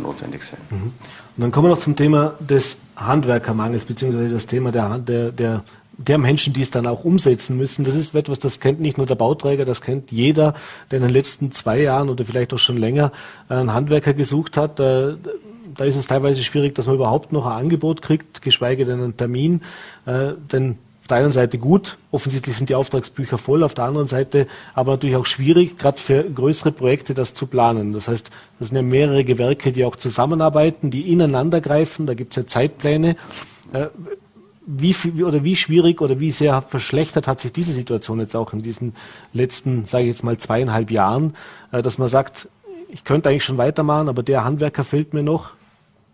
notwendig sein. Mhm. Und dann kommen wir noch zum Thema des Handwerkermangels, beziehungsweise das Thema der, der, der, der Menschen, die es dann auch umsetzen müssen. Das ist etwas, das kennt nicht nur der Bauträger, das kennt jeder, der in den letzten zwei Jahren oder vielleicht auch schon länger einen Handwerker gesucht hat. Äh, da ist es teilweise schwierig, dass man überhaupt noch ein Angebot kriegt, geschweige denn einen Termin. Äh, denn der einen Seite gut, offensichtlich sind die Auftragsbücher voll, auf der anderen Seite aber natürlich auch schwierig, gerade für größere Projekte das zu planen. Das heißt, das sind ja mehrere Gewerke, die auch zusammenarbeiten, die ineinander greifen, da gibt es ja Zeitpläne. Äh, wie, oder wie schwierig oder wie sehr verschlechtert hat sich diese Situation jetzt auch in diesen letzten, sage ich jetzt mal, zweieinhalb Jahren, äh, dass man sagt, ich könnte eigentlich schon weitermachen, aber der Handwerker fehlt mir noch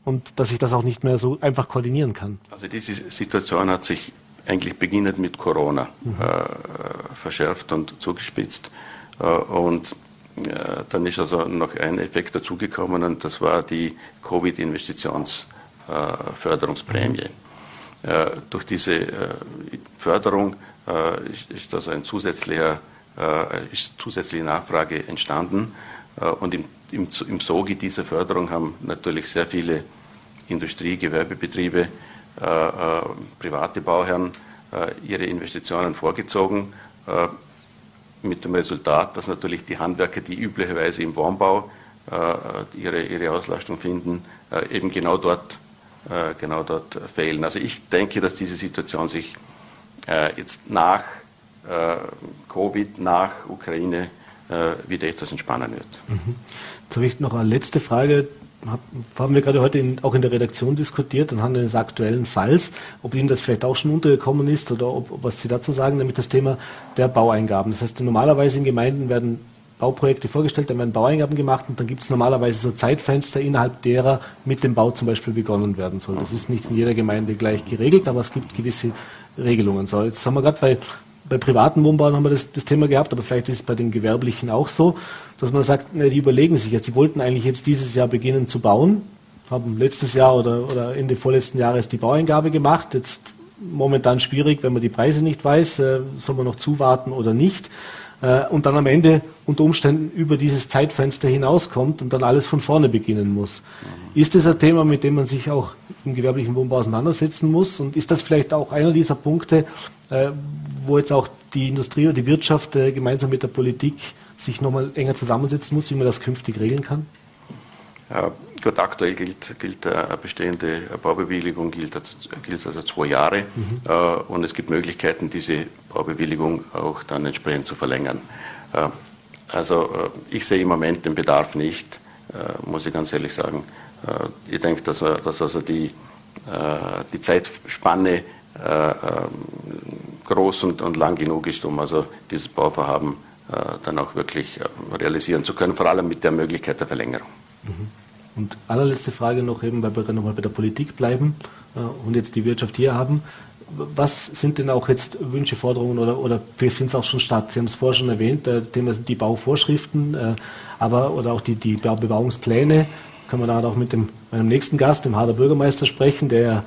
und dass ich das auch nicht mehr so einfach koordinieren kann. Also diese Situation hat sich eigentlich beginnend mit Corona mhm. äh, verschärft und zugespitzt. Äh, und äh, dann ist also noch ein Effekt dazugekommen und das war die Covid-Investitionsförderungsprämie. Mhm. Äh, durch diese äh, Förderung ist, ist also ein zusätzlicher, ist zusätzliche Nachfrage entstanden. und im, im, im Soge dieser Förderung haben natürlich sehr viele Industrie-, Gewerbebetriebe private Bauherren äh, ihre Investitionen vorgezogen, mit dem Resultat, dass natürlich die Handwerker, die üblicherweise im Wohnbau ihre, ihre Auslastung finden, eben genau dort, genau dort fehlen. Also ich denke, dass diese Situation sich jetzt nach Covid, nach Ukraine wieder etwas entspannen wird. Mhm. Jetzt habe ich noch eine letzte Frage haben wir gerade heute in, auch in der Redaktion diskutiert anhand eines aktuellen Falls, ob Ihnen das vielleicht auch schon untergekommen ist oder ob was Sie dazu sagen, nämlich das Thema der Baueingaben. Das heißt, normalerweise in Gemeinden werden Bauprojekte vorgestellt, dann werden Baueingaben gemacht und dann gibt es normalerweise so Zeitfenster, innerhalb derer mit dem Bau zum Beispiel begonnen werden soll. Das ist nicht in jeder Gemeinde gleich geregelt, aber es gibt gewisse Regelungen. So, jetzt haben wir gerade bei bei privaten Wohnbauern haben wir das, das, Thema gehabt, aber vielleicht ist es bei den gewerblichen auch so, dass man sagt, na, die überlegen sich jetzt, sie wollten eigentlich jetzt dieses Jahr beginnen zu bauen, haben letztes Jahr oder, oder Ende vorletzten Jahres die Baueingabe gemacht. Jetzt momentan schwierig, wenn man die Preise nicht weiß, äh, soll man noch zuwarten oder nicht. Äh, und dann am Ende unter Umständen über dieses Zeitfenster hinauskommt und dann alles von vorne beginnen muss. Ist das ein Thema, mit dem man sich auch im gewerblichen Wohnbau auseinandersetzen muss? Und ist das vielleicht auch einer dieser Punkte, äh, wo jetzt auch die Industrie oder die Wirtschaft äh, gemeinsam mit der Politik sich nochmal enger zusammensetzen muss, wie man das künftig regeln kann? Ja, gut, aktuell gilt, gilt eine bestehende Baubewilligung, gilt, gilt also zwei Jahre mhm. äh, und es gibt Möglichkeiten, diese Baubewilligung auch dann entsprechend zu verlängern. Äh, also äh, ich sehe im Moment den Bedarf nicht, muss ich ganz ehrlich sagen. Ich denke, dass, dass also die, die Zeitspanne ähm, groß und, und lang genug ist, um also dieses Bauvorhaben dann auch wirklich realisieren zu können, vor allem mit der Möglichkeit der Verlängerung. Mhm. Und allerletzte Frage noch eben, weil wir nochmal bei der Politik bleiben äh, und jetzt die Wirtschaft hier haben. Was sind denn auch jetzt Wünsche, Forderungen oder, oder finden es auch schon statt? Sie haben es vorher schon erwähnt, äh, Thema sind die Bauvorschriften, äh, aber oder auch die, die Bebauungspläne. Können wir da auch mit dem meinem nächsten Gast, dem Harder Bürgermeister, sprechen, der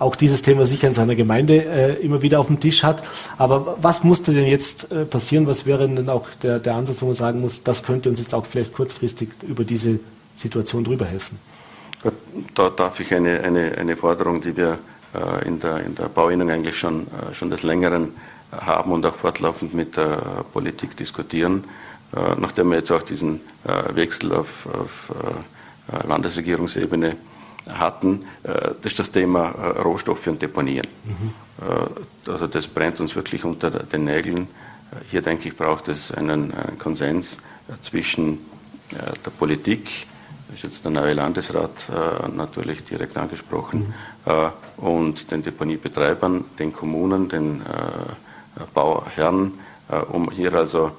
auch dieses Thema sicher in seiner Gemeinde äh, immer wieder auf dem Tisch hat. Aber was musste denn jetzt äh, passieren? Was wäre denn auch der, der Ansatz, wo man sagen muss, das könnte uns jetzt auch vielleicht kurzfristig über diese Situation drüber helfen? Da darf ich eine, eine, eine Forderung, die wir äh, in, der, in der Bauinnung eigentlich schon, äh, schon des Längeren haben und auch fortlaufend mit der Politik diskutieren, äh, nachdem wir jetzt auch diesen äh, Wechsel auf, auf Landesregierungsebene hatten, äh, das ist das Thema äh, Rohstoffe und Deponieren. Mhm. Also das brennt uns wirklich unter den Nägeln. Hier denke ich, braucht es einen, einen Konsens zwischen der Politik, das ist jetzt der neue Landesrat natürlich direkt angesprochen, mhm. und den Deponiebetreibern, den Kommunen, den Bauherren, um hier also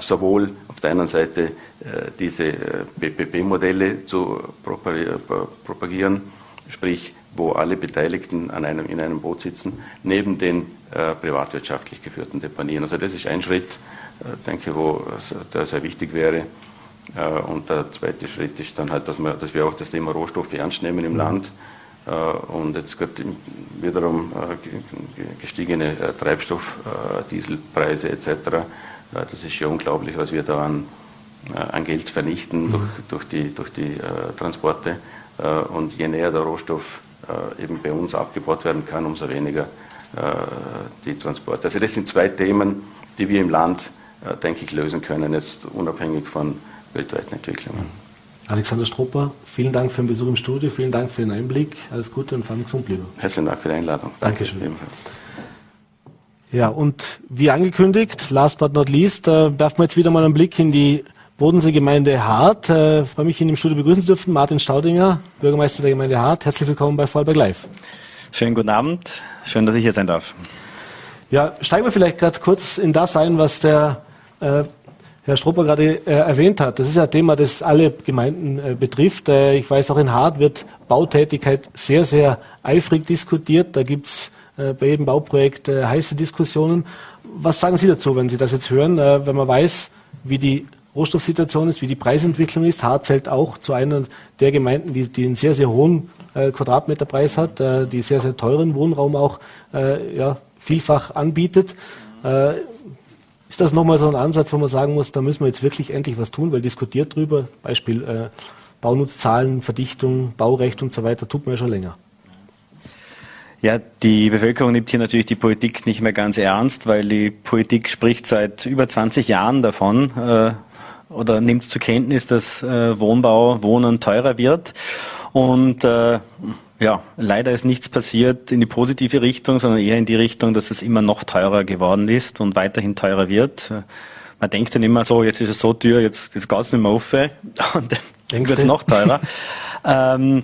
sowohl auf der einen Seite äh, diese BPP-Modelle äh, zu propagieren, sprich wo alle Beteiligten an einem, in einem Boot sitzen, neben den äh, privatwirtschaftlich geführten Deponien. Also das ist ein Schritt, äh, denke wo der sehr wichtig wäre. Äh, und der zweite Schritt ist dann halt, dass wir, dass wir auch das Thema Rohstoffe ernst nehmen im mhm. Land. Äh, und jetzt wiederum gestiegene Treibstoff, Dieselpreise etc das ist schon unglaublich, was wir da an, äh, an Geld vernichten mhm. durch, durch die, durch die äh, Transporte. Äh, und je näher der Rohstoff eben bei uns abgebaut werden kann, umso weniger die Transporte. Also das sind zwei Themen, die wir im Land, denke ich, lösen können, jetzt unabhängig von weltweiten Entwicklungen. Alexander Strupper, vielen Dank für den Besuch im Studio, vielen Dank für den Einblick. Alles Gute und vor allem gesund bleiben. Herzlichen Dank für die Einladung. Dankeschön. Danke ebenfalls. Ja, und wie angekündigt, last but not least, äh, werfen wir jetzt wieder mal einen Blick in die Bodenseegemeinde Hart. Äh, freue mich, ihn im Studio begrüßen zu dürfen. Martin Staudinger, Bürgermeister der Gemeinde Hart. Herzlich willkommen bei Vorarlberg Live. Schönen guten Abend. Schön, dass ich hier sein darf. Ja, steigen wir vielleicht gerade kurz in das ein, was der äh, Herr Strupper gerade äh, erwähnt hat. Das ist ein Thema, das alle Gemeinden äh, betrifft. Äh, ich weiß, auch in Hart wird Bautätigkeit sehr, sehr eifrig diskutiert. Da gibt's äh, bei jedem Bauprojekt äh, heiße Diskussionen. Was sagen Sie dazu, wenn Sie das jetzt hören, äh, wenn man weiß, wie die Rohstoffsituation ist, wie die Preisentwicklung ist? Hart zählt auch zu einer der Gemeinden, die, die einen sehr, sehr hohen äh, Quadratmeterpreis hat, äh, die sehr, sehr teuren Wohnraum auch äh, ja, vielfach anbietet. Äh, ist das nochmal so ein Ansatz, wo man sagen muss, da müssen wir jetzt wirklich endlich was tun, weil diskutiert drüber, Beispiel äh, Baunutzzahlen, Verdichtung, Baurecht und so weiter, tut man ja schon länger. Ja, die Bevölkerung nimmt hier natürlich die Politik nicht mehr ganz ernst, weil die Politik spricht seit über 20 Jahren davon äh, oder nimmt zur Kenntnis, dass äh, Wohnbau, Wohnen teurer wird. Und äh, ja, leider ist nichts passiert in die positive Richtung, sondern eher in die Richtung, dass es immer noch teurer geworden ist und weiterhin teurer wird. Man denkt dann immer so, jetzt ist es so teuer, jetzt, jetzt geht es nicht mehr auf und dann wird es noch teurer. ähm,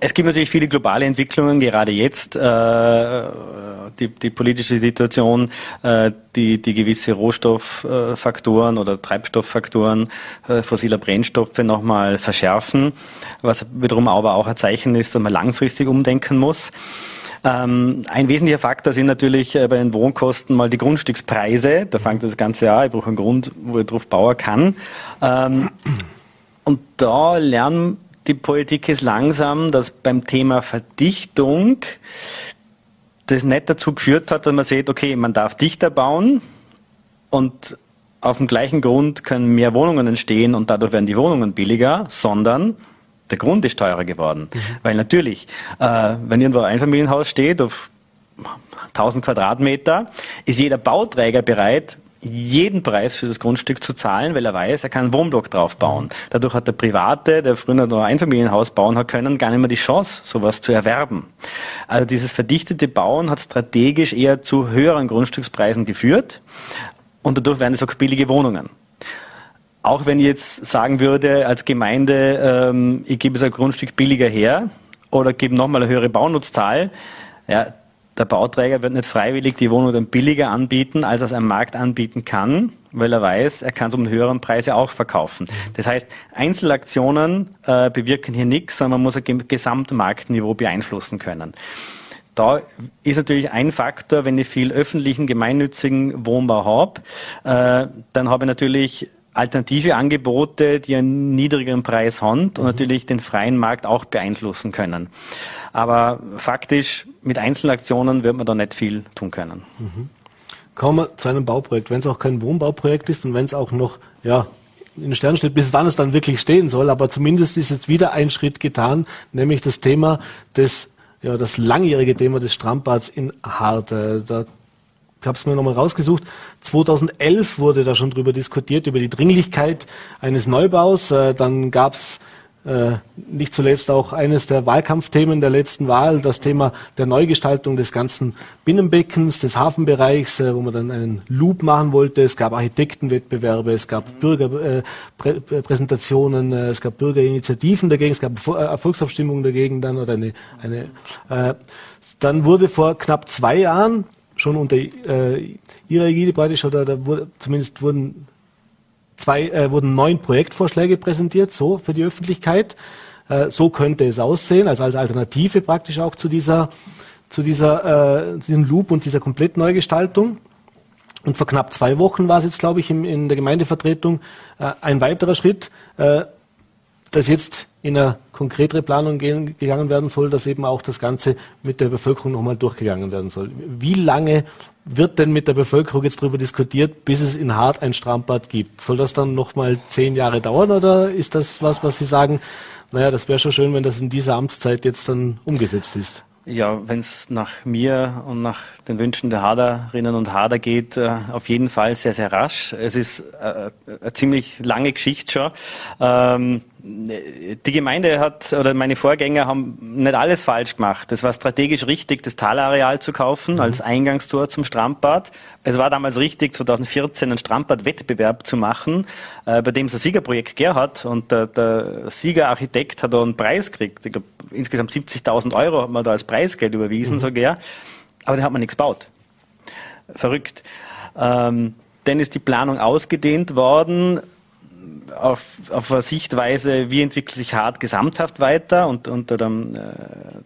es gibt natürlich viele globale Entwicklungen, gerade jetzt äh, die, die politische Situation, äh, die, die gewisse Rohstofffaktoren oder Treibstofffaktoren äh, fossiler Brennstoffe nochmal verschärfen, was wiederum aber auch ein Zeichen ist, dass man langfristig umdenken muss. Ähm, ein wesentlicher Faktor sind natürlich äh, bei den Wohnkosten mal die Grundstückspreise. Da fängt das ganze an. Ich brauche einen Grund, wo ich drauf bauen kann. Ähm, und da lernen die Politik ist langsam, dass beim Thema Verdichtung das nicht dazu geführt hat, dass man sieht, okay, man darf dichter bauen und auf dem gleichen Grund können mehr Wohnungen entstehen und dadurch werden die Wohnungen billiger, sondern der Grund ist teurer geworden. Mhm. Weil natürlich, äh, wenn irgendwo ein Einfamilienhaus steht auf 1000 Quadratmeter, ist jeder Bauträger bereit, jeden Preis für das Grundstück zu zahlen, weil er weiß, er kann einen Wohnblock drauf bauen. Dadurch hat der Private, der früher noch ein Einfamilienhaus bauen hat können, gar nicht mehr die Chance, sowas zu erwerben. Also dieses verdichtete Bauen hat strategisch eher zu höheren Grundstückspreisen geführt und dadurch werden es auch billige Wohnungen. Auch wenn ich jetzt sagen würde, als Gemeinde, ähm, ich gebe es ein Grundstück billiger her oder gebe nochmal eine höhere Baunutzzahl, ja, der Bauträger wird nicht freiwillig die Wohnung dann billiger anbieten, als er es am Markt anbieten kann, weil er weiß, er kann es um einen höheren Preis ja auch verkaufen. Das heißt, Einzelaktionen äh, bewirken hier nichts, sondern man muss ein Gesamtmarktniveau beeinflussen können. Da ist natürlich ein Faktor, wenn ich viel öffentlichen, gemeinnützigen Wohnbau habe, äh, dann habe ich natürlich alternative Angebote, die einen niedrigeren Preis haben und mhm. natürlich den freien Markt auch beeinflussen können. Aber faktisch mit Einzelaktionen wird man da nicht viel tun können. Mhm. Kommen wir zu einem Bauprojekt, wenn es auch kein Wohnbauprojekt ist und wenn es auch noch, ja, in den Sternen steht, bis wann es dann wirklich stehen soll, aber zumindest ist jetzt wieder ein Schritt getan, nämlich das Thema des, ja, das langjährige Thema des Strampads in Hart. Da ich habe es mir nochmal rausgesucht. 2011 wurde da schon drüber diskutiert, über die Dringlichkeit eines Neubaus. Äh, dann gab es äh, nicht zuletzt auch eines der Wahlkampfthemen der letzten Wahl, das Thema der Neugestaltung des ganzen Binnenbeckens, des Hafenbereichs, äh, wo man dann einen Loop machen wollte. Es gab Architektenwettbewerbe, es gab Bürgerpräsentationen, äh, es gab Bürgerinitiativen dagegen, es gab Erfolgsabstimmungen dagegen dann oder eine, eine dann wurde vor knapp zwei Jahren schon unter äh, ihrer Ägide praktisch oder da wurde, zumindest wurden zwei, äh, wurden neun Projektvorschläge präsentiert, so für die Öffentlichkeit. Äh, so könnte es aussehen, also als Alternative praktisch auch zu dieser, zu dieser, äh, diesem Loop und dieser Komplettneugestaltung. Und vor knapp zwei Wochen war es jetzt, glaube ich, in, in der Gemeindevertretung äh, ein weiterer Schritt, äh, dass jetzt in eine konkretere Planung gehen, gegangen werden soll, dass eben auch das Ganze mit der Bevölkerung nochmal durchgegangen werden soll. Wie lange wird denn mit der Bevölkerung jetzt darüber diskutiert, bis es in Hart ein Strandbad gibt? Soll das dann nochmal zehn Jahre dauern oder ist das was, was Sie sagen, naja, das wäre schon schön, wenn das in dieser Amtszeit jetzt dann umgesetzt ist? Ja, wenn es nach mir und nach den Wünschen der Haderinnen und Hader geht, äh, auf jeden Fall sehr, sehr rasch. Es ist äh, eine ziemlich lange Geschichte schon. Ähm, die Gemeinde hat, oder meine Vorgänger haben nicht alles falsch gemacht. Es war strategisch richtig, das Talareal zu kaufen mhm. als Eingangstor zum Strandbad. Es war damals richtig, 2014 einen Strandbadwettbewerb zu machen, äh, bei dem es ein Siegerprojekt Gerhard und der, der Siegerarchitekt hat da einen Preis gekriegt. Ich glaub, insgesamt 70.000 Euro hat man da als Preisgeld überwiesen, mhm. sogar. Aber den hat man nichts gebaut. Verrückt. Ähm, dann ist die Planung ausgedehnt worden auf, auf eine Sichtweise, wie entwickelt sich Hart gesamthaft weiter und unter dem, äh,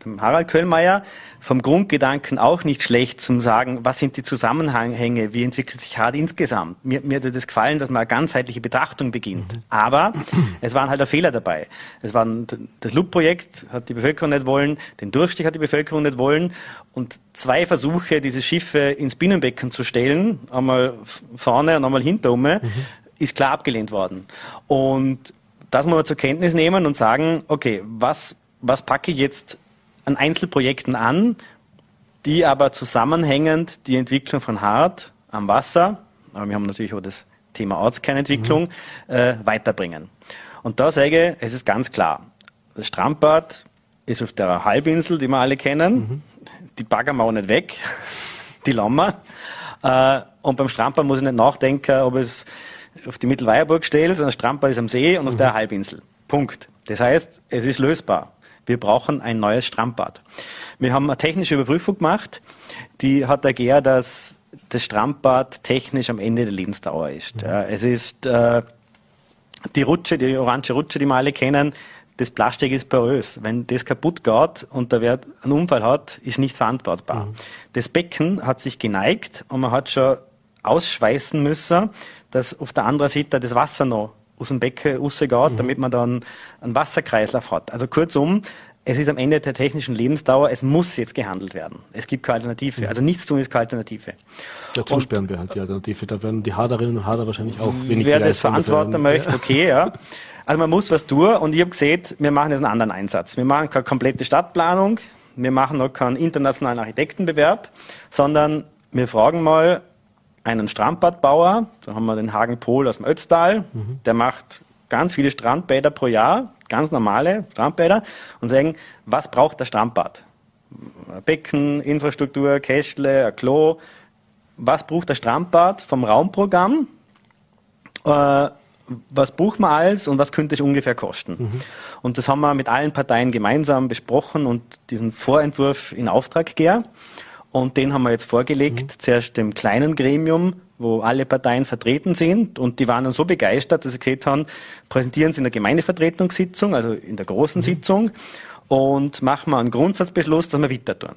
dem Harald Köllmeier vom Grundgedanken auch nicht schlecht zum sagen, was sind die Zusammenhänge, wie entwickelt sich Hart insgesamt. Mir, mir hat das gefallen, dass man eine ganzheitliche Betrachtung beginnt. Mhm. Aber es waren halt auch Fehler dabei. Es waren, das Loop-Projekt hat die Bevölkerung nicht wollen, den Durchstich hat die Bevölkerung nicht wollen und zwei Versuche, diese Schiffe ins Binnenbecken zu stellen, einmal vorne und einmal hinter mhm ist klar abgelehnt worden. Und das muss man zur Kenntnis nehmen und sagen, okay, was, was packe ich jetzt an Einzelprojekten an, die aber zusammenhängend die Entwicklung von Hart am Wasser, aber wir haben natürlich auch das Thema Ortskernentwicklung, mhm. äh, weiterbringen. Und da sage ich, es ist ganz klar, das Strandbad ist auf der Halbinsel, die wir alle kennen, mhm. die baggern wir auch nicht weg, die Lammer. Äh, und beim Strandbad muss ich nicht nachdenken, ob es auf die Mittelweierburg stellst, ein Strandbad ist am See und auf mhm. der Halbinsel. Punkt. Das heißt, es ist lösbar. Wir brauchen ein neues Strandbad. Wir haben eine technische Überprüfung gemacht, die hat ergeben, dass das Strandbad technisch am Ende der Lebensdauer ist. Mhm. Es ist äh, die Rutsche, die orange Rutsche, die wir alle kennen, das Plastik ist porös. Wenn das kaputt geht und der Wert einen Unfall hat, ist nicht verantwortbar. Mhm. Das Becken hat sich geneigt und man hat schon ausschweißen müssen, dass auf der anderen Seite das Wasser noch aus dem Becken rausgeht, mhm. damit man dann einen Wasserkreislauf hat. Also kurzum, es ist am Ende der technischen Lebensdauer, es muss jetzt gehandelt werden. Es gibt keine Alternative. Mhm. Also nichts tun ist keine Alternative. Ja, zusperren wir halt die Alternative. Da werden die Haderinnen und Hader wahrscheinlich auch wenig Wer das verantworten möchte, okay, ja. Also man muss was tun und ich habe gesehen, wir machen jetzt einen anderen Einsatz. Wir machen keine komplette Stadtplanung, wir machen noch keinen internationalen Architektenbewerb, sondern wir fragen mal einen Strandbadbauer, da haben wir den Hagen Pohl aus dem Ötztal, mhm. der macht ganz viele Strandbäder pro Jahr, ganz normale Strandbäder, und sagen, was braucht der Strandbad? Becken, Infrastruktur, Kästle, ein Klo. Was braucht der Strandbad vom Raumprogramm? Äh, was braucht man alles und was könnte es ungefähr kosten? Mhm. Und das haben wir mit allen Parteien gemeinsam besprochen und diesen Vorentwurf in Auftrag gegeben. Und den haben wir jetzt vorgelegt, mhm. zuerst dem kleinen Gremium, wo alle Parteien vertreten sind. Und die waren dann so begeistert, dass sie gesagt haben, präsentieren Sie in der Gemeindevertretungssitzung, also in der großen mhm. Sitzung, und machen wir einen Grundsatzbeschluss, dass wir weiter tun.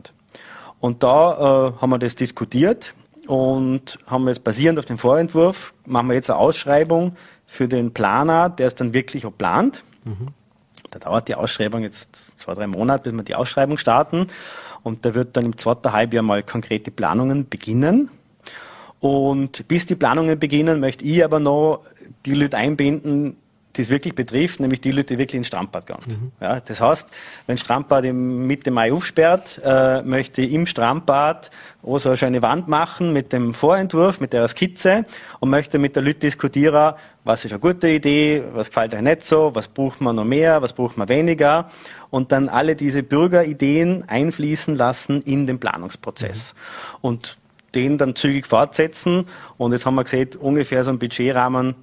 Und da äh, haben wir das diskutiert und haben jetzt basierend auf dem Vorentwurf, machen wir jetzt eine Ausschreibung für den Planer, der es dann wirklich auch plant. Mhm. Da dauert die Ausschreibung jetzt zwei, drei Monate, bis wir die Ausschreibung starten. Und da wird dann im zweiten Halbjahr mal konkrete Planungen beginnen. Und bis die Planungen beginnen, möchte ich aber noch die Leute einbinden, die es wirklich betrifft, nämlich die Leute, die wirklich ins Strandbad gehen. Mhm. Ja, das heißt, wenn Strandbad im Mitte Mai aufsperrt, äh, möchte ich im Strandbad auch so eine schöne Wand machen mit dem Vorentwurf, mit der Skizze und möchte mit der Leute diskutieren, was ist eine gute Idee, was gefällt euch nicht so, was braucht man noch mehr, was braucht man weniger und dann alle diese Bürgerideen einfließen lassen in den Planungsprozess. Mhm. Und den dann zügig fortsetzen. Und jetzt haben wir gesehen, ungefähr so ein Budgetrahmen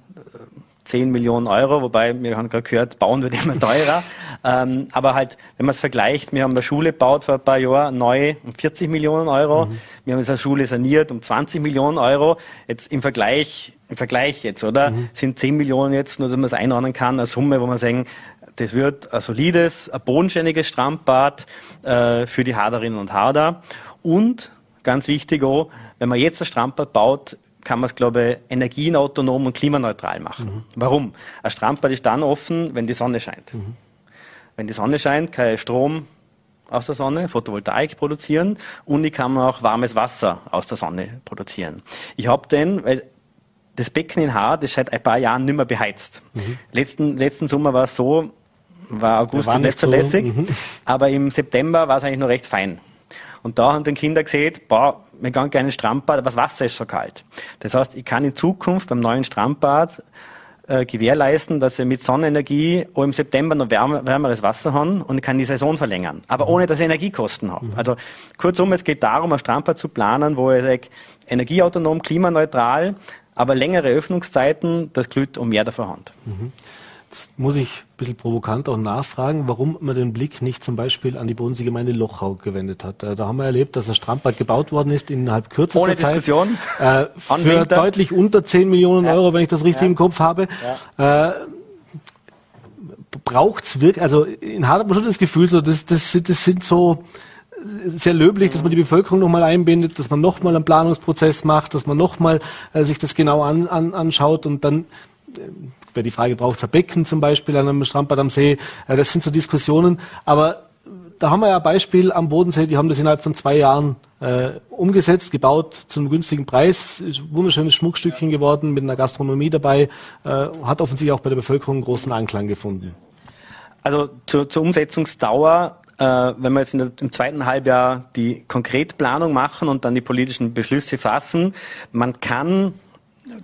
10 Millionen Euro, wobei wir haben gerade gehört, bauen wird immer teurer. ähm, aber halt, wenn man es vergleicht, wir haben eine Schule gebaut vor ein paar Jahren neu um 40 Millionen Euro. Mhm. Wir haben jetzt eine Schule saniert um 20 Millionen Euro. Jetzt im Vergleich, im Vergleich jetzt, oder? Mhm. Sind 10 Millionen jetzt, nur dass man es einordnen kann, eine Summe, wo man sagen, das wird ein solides, ein bodenständiges Strandbad äh, für die Haderinnen und Hader. Und ganz wichtig auch, wenn man jetzt ein Strandbad baut, kann man es, glaube ich, energienautonom und klimaneutral machen. Mhm. Warum? Ein Strandbad ist dann offen, wenn die Sonne scheint. Mhm. Wenn die Sonne scheint, kann ich Strom aus der Sonne, Photovoltaik produzieren und ich kann auch warmes Wasser aus der Sonne produzieren. Ich habe den, weil das Becken in Haar, das ist seit ein paar Jahren nicht mehr beheizt. Mhm. Letzten, letzten Sommer war es so, war August war nicht verlässig, so, mhm. aber im September war es eigentlich noch recht fein. Und da haben die Kinder gesehen, boah, wir gehen gerne Strandbad, aber das Wasser ist so kalt. Das heißt, ich kann in Zukunft beim neuen Strandbad äh, gewährleisten, dass wir mit Sonnenenergie auch im September noch wärmer, wärmeres Wasser haben und ich kann die Saison verlängern. Aber ohne, dass ich Energiekosten habe. Mhm. Also kurzum, es geht darum, ein Strandbad zu planen, wo ich sage, energieautonom, klimaneutral, aber längere Öffnungszeiten, das glüht um mehr davon hat. Mhm muss ich ein bisschen provokant auch nachfragen, warum man den Blick nicht zum Beispiel an die Bodenseegemeinde Lochau gewendet hat. Äh, da haben wir erlebt, dass ein Strandbad gebaut worden ist innerhalb kürzester Ohne Zeit. Diskussion. Äh, für deutlich unter 10 Millionen ja. Euro, wenn ich das richtig ja. im Kopf habe. Ja. Äh, braucht's wirklich, also in Hart hat man schon das Gefühl, so, das, das, das sind so, sehr löblich, dass man die Bevölkerung nochmal einbindet, dass man nochmal einen Planungsprozess macht, dass man nochmal äh, sich das genau an, an, anschaut und dann wäre die Frage, braucht es ein Becken zum Beispiel an einem Strandbad am See? Äh, das sind so Diskussionen. Aber da haben wir ja ein Beispiel am Bodensee, die haben das innerhalb von zwei Jahren äh, umgesetzt, gebaut zu einem günstigen Preis. Ist ein wunderschönes Schmuckstückchen geworden mit einer Gastronomie dabei, äh, hat offensichtlich auch bei der Bevölkerung großen Anklang gefunden. Also zur, zur Umsetzungsdauer, äh, wenn wir jetzt der, im zweiten Halbjahr die Konkretplanung machen und dann die politischen Beschlüsse fassen, man kann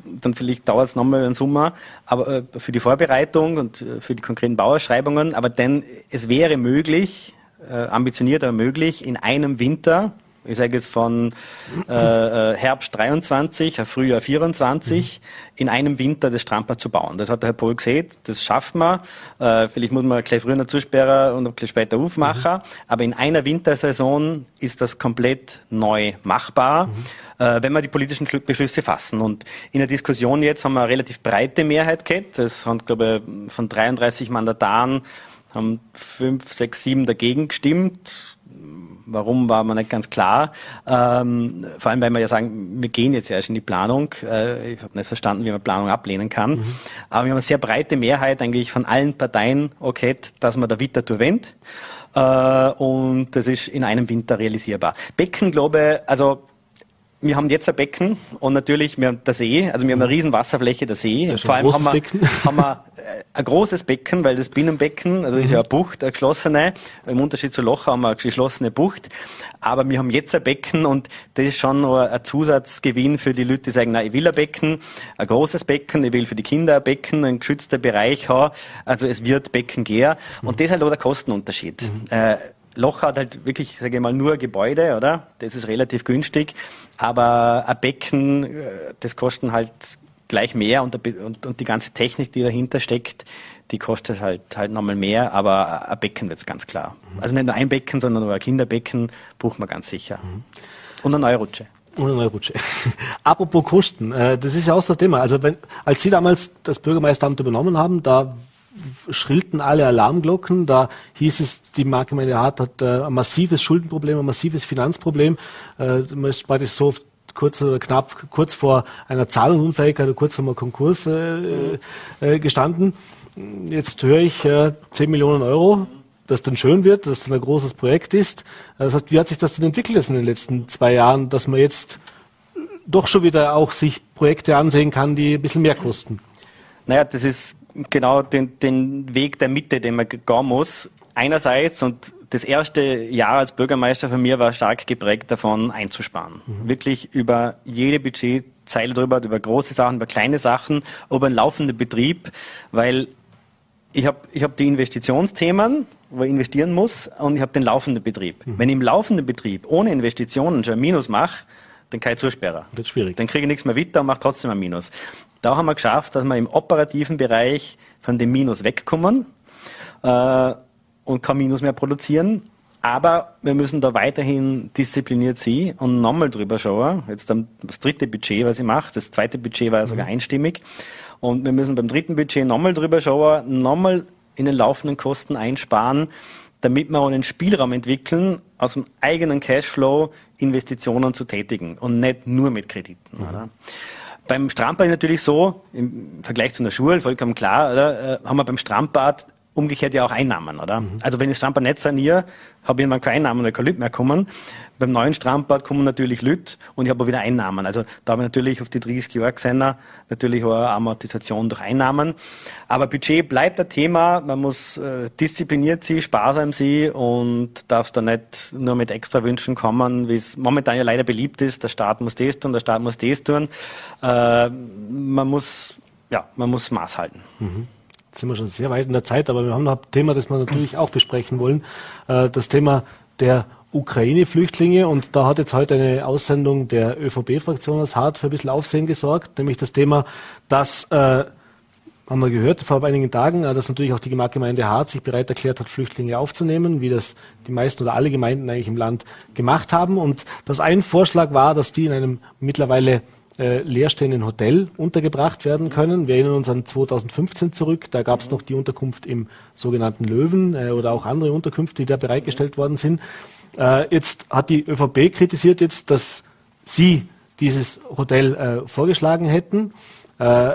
dann vielleicht dauert es nochmal einen Sommer, aber äh, für die Vorbereitung und äh, für die konkreten Bauausschreibungen, aber denn es wäre möglich, äh, ambitioniert aber möglich, in einem Winter ich sage jetzt von äh, äh Herbst 23 auf Frühjahr 24, mhm. in einem Winter das Strandbad zu bauen. Das hat der Herr Pohl gesehen, das schaffen wir. Äh, vielleicht muss man gleich früher zusperren und ein bisschen später aufmachen, mhm. aber in einer Wintersaison ist das komplett neu machbar, mhm. äh, wenn wir die politischen Beschlüsse fassen. Und in der Diskussion jetzt haben wir eine relativ breite Mehrheit gehabt. Das haben, glaube ich, von 33 Mandataren haben fünf, sechs, sieben dagegen gestimmt Warum war mir nicht ganz klar. Ähm, vor allem, weil wir ja sagen, wir gehen jetzt erst in die Planung. Äh, ich habe nicht verstanden, wie man Planung ablehnen kann. Mhm. Aber wir haben eine sehr breite Mehrheit eigentlich von allen Parteien, okay, dass man da weiter wendet. Äh, und das ist in einem Winter realisierbar. Becken, glaube also wir haben jetzt ein Becken und natürlich wir haben der See, also wir haben eine mhm. riesen Wasserfläche der See. Vor allem haben wir, haben wir äh, ein großes Becken, weil das Binnenbecken, also mhm. ist ja eine Bucht, eine geschlossene, im Unterschied zu Loch haben wir eine geschlossene Bucht. Aber wir haben jetzt ein Becken und das ist schon nur ein Zusatzgewinn für die Leute, die sagen, na, ich will ein Becken, ein großes Becken, ich will für die Kinder ein Becken, ein geschützter Bereich haben. Also es wird Becken gehen. Und mhm. das ist halt auch der Kostenunterschied. Mhm. Äh, Loch hat halt wirklich, sage ich mal, nur Gebäude, oder? Das ist relativ günstig. Aber ein Becken, äh, das kostet halt gleich mehr und, und, und die ganze Technik, die dahinter steckt, die kostet halt, halt nochmal mehr, aber ein Becken wird es ganz klar. Mhm. Also nicht nur ein Becken, sondern nur ein Kinderbecken braucht man ganz sicher. Mhm. Und eine neue Rutsche. Und eine neue Rutsche. Apropos Kosten, äh, das ist ja auch so ein Thema. Also wenn, als Sie damals das Bürgermeisteramt übernommen haben, da schrillten alle Alarmglocken. Da hieß es, die Marke Meine Hart hat äh, ein massives Schuldenproblem, ein massives Finanzproblem. Äh, man ist praktisch so kurz oder knapp kurz vor einer Zahlungsunfähigkeit oder kurz vor einem Konkurs äh, äh, gestanden. Jetzt höre ich äh, 10 Millionen Euro, das dann schön wird, dass dann ein großes Projekt ist. Das heißt, wie hat sich das denn entwickelt jetzt in den letzten zwei Jahren, dass man jetzt doch schon wieder auch sich Projekte ansehen kann, die ein bisschen mehr kosten? Naja, das ist genau den, den Weg der Mitte, den man gehen muss. Einerseits, und das erste Jahr als Bürgermeister von mir war stark geprägt davon, einzusparen. Mhm. Wirklich über jede Budgetzeile drüber, über große Sachen, über kleine Sachen, über einen laufenden Betrieb, weil ich habe ich hab die Investitionsthemen, wo ich investieren muss, und ich habe den laufenden Betrieb. Mhm. Wenn ich im laufenden Betrieb ohne Investitionen schon ein Minus mache, dann kann ich zusperren. Wird schwierig. Dann kriege ich nichts mehr weiter und mache trotzdem ein Minus. Da haben wir geschafft, dass wir im operativen Bereich von dem Minus wegkommen äh, und kein Minus mehr produzieren. Aber wir müssen da weiterhin diszipliniert sein und nochmal drüber schauen. Jetzt das dritte Budget, was ich mache. Das zweite Budget war ja sogar mhm. einstimmig. Und wir müssen beim dritten Budget nochmal drüber schauen, nochmal in den laufenden Kosten einsparen, damit wir einen Spielraum entwickeln, aus dem eigenen Cashflow Investitionen zu tätigen und nicht nur mit Krediten. Mhm. Beim Strandbad ist natürlich so, im Vergleich zu einer Schule, vollkommen klar, oder, äh, haben wir beim Strandbad umgekehrt ja auch Einnahmen, oder? Mhm. Also wenn ich das Strandbad nicht saniere, habe ich irgendwann keine Einnahmen, weil kein Lüt mehr kommen. Beim neuen Strandbad kommen natürlich Lüt und ich habe auch wieder Einnahmen. Also da habe ich natürlich auf die 30 Jahre gesehen, natürlich auch Amortisation durch Einnahmen. Aber Budget bleibt ein Thema. Man muss äh, diszipliniert sein, sparsam sein und darf da nicht nur mit extra Wünschen kommen, wie es momentan ja leider beliebt ist. Der Staat muss das tun, der Staat muss das tun. Äh, man muss, ja, man muss Maß halten. Mhm. Jetzt sind wir schon sehr weit in der Zeit, aber wir haben noch ein Thema, das wir natürlich auch besprechen wollen. Äh, das Thema der Ukraine-Flüchtlinge und da hat jetzt heute eine Aussendung der ÖVP-Fraktion aus Hart für ein bisschen Aufsehen gesorgt, nämlich das Thema, dass äh, haben wir gehört vor einigen Tagen, äh, dass natürlich auch die Gemeinde Hart sich bereit erklärt hat, Flüchtlinge aufzunehmen, wie das die meisten oder alle Gemeinden eigentlich im Land gemacht haben. Und das ein Vorschlag war, dass die in einem mittlerweile äh, leerstehenden Hotel untergebracht werden können. Wir erinnern uns an 2015 zurück, da gab es noch die Unterkunft im sogenannten Löwen äh, oder auch andere Unterkünfte, die da bereitgestellt worden sind. Äh, jetzt hat die ÖVP kritisiert jetzt, dass sie dieses Hotel äh, vorgeschlagen hätten. Äh,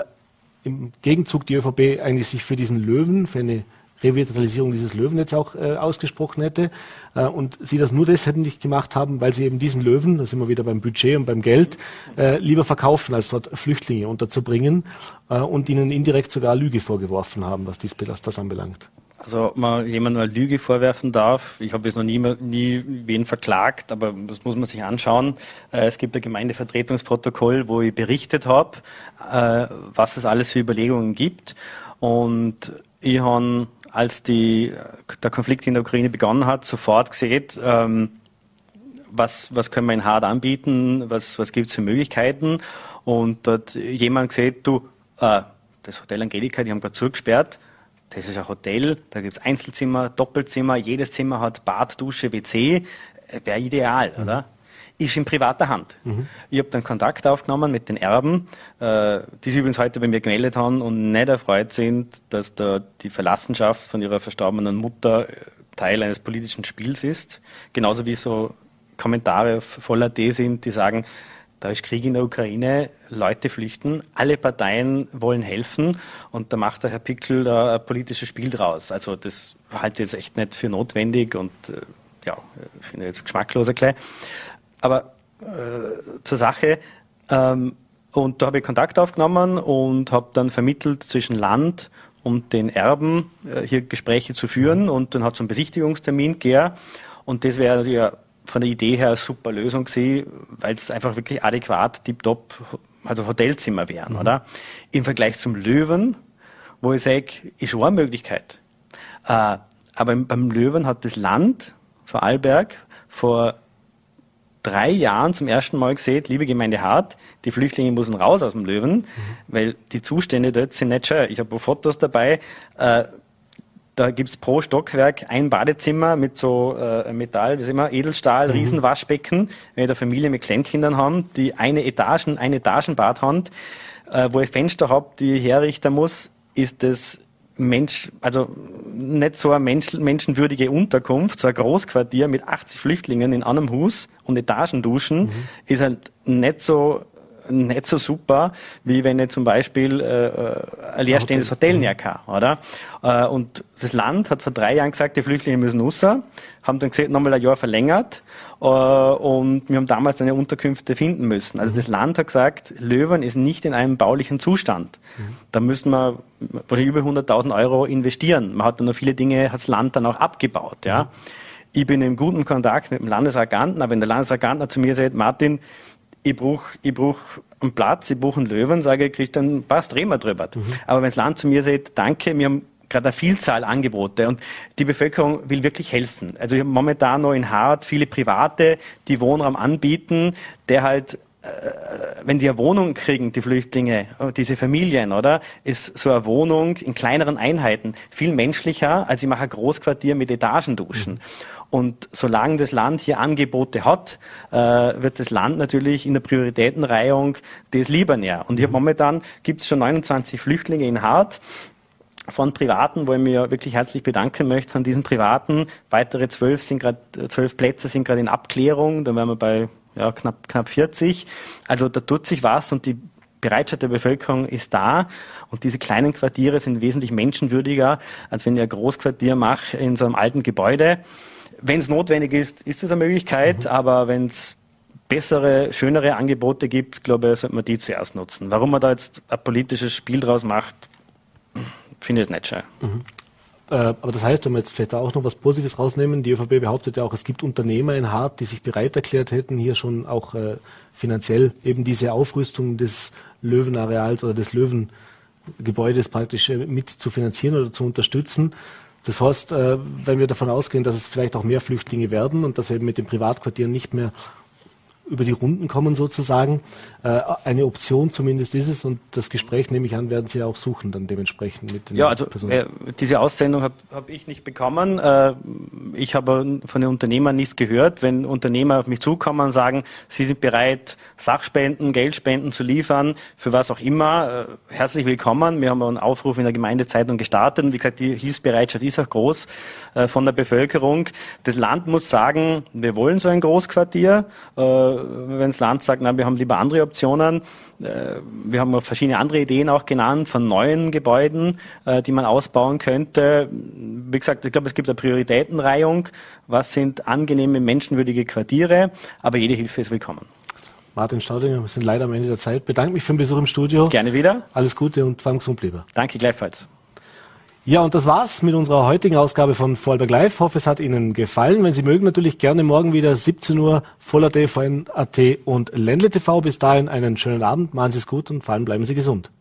Im Gegenzug die ÖVP eigentlich sich für diesen Löwen, für eine Revitalisierung dieses Löwennetz auch äh, ausgesprochen hätte. Äh, und sie das nur deshalb nicht gemacht haben, weil sie eben diesen Löwen, da sind wir wieder beim Budget und beim Geld, äh, lieber verkaufen, als dort Flüchtlinge unterzubringen äh, und ihnen indirekt sogar Lüge vorgeworfen haben, was dies das anbelangt. Also man jemandem eine Lüge vorwerfen darf. Ich habe jetzt noch nie, nie wen verklagt, aber das muss man sich anschauen. Äh, es gibt ein Gemeindevertretungsprotokoll, wo ich berichtet habe, äh, was es alles für Überlegungen gibt. Und ich habe als die, der Konflikt in der Ukraine begonnen hat, sofort gesehen, ähm, was, was können wir in Hart anbieten, was, was gibt es für Möglichkeiten. Und dort jemand gesehen, du, äh, das Hotel Angelika, die haben gerade zugesperrt, das ist ein Hotel, da gibt es Einzelzimmer, Doppelzimmer, jedes Zimmer hat Bad, Dusche, WC, äh, wäre ideal, mhm. oder? ist in privater Hand. Mhm. Ich habe dann Kontakt aufgenommen mit den Erben, äh, die sich übrigens heute bei mir gemeldet haben und nicht erfreut sind, dass da die Verlassenschaft von ihrer verstorbenen Mutter äh, Teil eines politischen Spiels ist. Genauso wie so Kommentare voller D sind, die sagen, da ist Krieg in der Ukraine, Leute flüchten, alle Parteien wollen helfen und da macht der Herr Pickel da ein politisches Spiel draus. Also das halte ich jetzt echt nicht für notwendig und äh, ja, finde jetzt geschmackloser gleich. Aber äh, zur Sache, ähm, und da habe ich Kontakt aufgenommen und habe dann vermittelt zwischen Land und den Erben äh, hier Gespräche zu führen und dann hat es einen Besichtigungstermin gegeben und das wäre ja von der Idee her eine super Lösung gewesen, weil es einfach wirklich adäquat, tiptop, also Hotelzimmer wären, mhm. oder? Im Vergleich zum Löwen, wo ich sage, ist schon eine Möglichkeit. Äh, aber beim Löwen hat das Land Vorarlberg vor drei Jahren zum ersten Mal gesehen, liebe Gemeinde Hart, die Flüchtlinge müssen raus aus dem Löwen, mhm. weil die Zustände dort sind nicht schön. Ich habe Fotos dabei. Äh, da gibt's pro Stockwerk ein Badezimmer mit so äh, Metall, wie sagen wir, Edelstahl, mhm. Riesenwaschbecken. Wenn ich eine Familie mit Kleinkindern haben, die eine Etagen, ein Etagenbad haben, äh, wo ich Fenster habe, die ich herrichten muss, ist das Mensch, also nicht so eine Mensch, menschenwürdige Unterkunft, so ein Großquartier mit 80 Flüchtlingen in einem Hus und Etagenduschen, mhm. ist halt nicht so nicht so super, wie wenn ich zum Beispiel äh, äh ein leerstehendes Hotel mhm. näher kann, oder? Äh, und das Land hat vor drei Jahren gesagt, die Flüchtlinge müssen raus, haben dann gesagt, nochmal ein Jahr verlängert äh, und wir haben damals eine Unterkünfte finden müssen. Also mhm. das Land hat gesagt, Löwen ist nicht in einem baulichen Zustand. Mhm. Da müssen wir über 100.000 Euro investieren. Man hat dann noch viele Dinge, hat das Land dann auch abgebaut, ja. Mhm. Ich bin im guten Kontakt mit dem Landesrat Gantner, aber wenn der Landesrat Gantner zu mir sagt, Martin, ich brauche ich brauch einen Platz, ich brauche einen Löwen, sage ich, krieg dann passt, reden wir drüber. Mhm. Aber wenn das Land zu mir sagt, danke, wir haben gerade eine Vielzahl Angebote und die Bevölkerung will wirklich helfen. Also ich habe momentan noch in Hart viele Private, die Wohnraum anbieten, der halt äh, wenn die eine Wohnung kriegen, die Flüchtlinge, diese Familien, oder, ist so eine Wohnung in kleineren Einheiten viel menschlicher, als ich mache ein Großquartier mit Etagenduschen. Mhm. Und solange das Land hier Angebote hat, äh, wird das Land natürlich in der Prioritätenreihung das lieber näher. Und ich habe momentan gibt es schon 29 Flüchtlinge in Hart von Privaten, wo ich mir wirklich herzlich bedanken möchte von diesen Privaten. Weitere zwölf sind gerade zwölf Plätze sind gerade in Abklärung. Da wären wir bei ja, knapp knapp 40. Also da tut sich was und die Bereitschaft der Bevölkerung ist da und diese kleinen Quartiere sind wesentlich menschenwürdiger, als wenn ich ein Großquartier mache in so einem alten Gebäude. Wenn es notwendig ist, ist es eine Möglichkeit, mhm. aber wenn es bessere, schönere Angebote gibt, glaube ich, sollte man die zuerst nutzen. Warum man da jetzt ein politisches Spiel draus macht, finde ich nicht schön. Mhm. Äh, aber das heißt, wenn wir jetzt vielleicht auch noch was Positives rausnehmen, die ÖVP behauptet ja auch, es gibt Unternehmer in Hart, die sich bereit erklärt hätten, hier schon auch äh, finanziell eben diese Aufrüstung des Löwenareals oder des Löwengebäudes praktisch äh, mit zu finanzieren oder zu unterstützen. Das heißt, äh, wenn wir davon ausgehen, dass es vielleicht auch mehr Flüchtlinge werden und dass wir mit den Privatquartieren nicht mehr über die Runden kommen sozusagen. Äh, eine Option zumindest ist es und das Gespräch, nehme ich an, werden Sie auch suchen dann dementsprechend mit den ja, also, Personen. Äh, diese Aussendung habe hab ich nicht bekommen. Äh, ich habe von den Unternehmern nichts gehört. Wenn Unternehmer auf mich zukommen und sagen, sie sind bereit, Sachspenden, Geldspenden zu liefern, für was auch immer, äh, herzlich willkommen. Wir haben einen Aufruf in der Gemeindezeitung gestartet und wie gesagt, die Hilfsbereitschaft ist auch groß von der Bevölkerung. Das Land muss sagen, wir wollen so ein Großquartier äh, wenn das Land sagt, na, wir haben lieber andere Optionen. Äh, wir haben verschiedene andere Ideen auch genannt von neuen Gebäuden, äh, die man ausbauen könnte. Wie gesagt, ich glaube, es gibt eine Prioritätenreihung. Was sind angenehme, menschenwürdige Quartiere? Aber jede Hilfe ist willkommen. Martin Staudinger, wir sind leider am Ende der Zeit. Bedanke mich für den Besuch im Studio. Gerne wieder. Alles Gute und vor allem gesund bleiben. Danke gleichfalls. Ja, und das war's mit unserer heutigen Ausgabe von Vorarlberg Live. Hoffe, es hat Ihnen gefallen. Wenn Sie mögen, natürlich gerne morgen wieder 17 Uhr Voller TV, AT und Ländle TV. Bis dahin einen schönen Abend, machen Sie es gut und vor allem bleiben Sie gesund.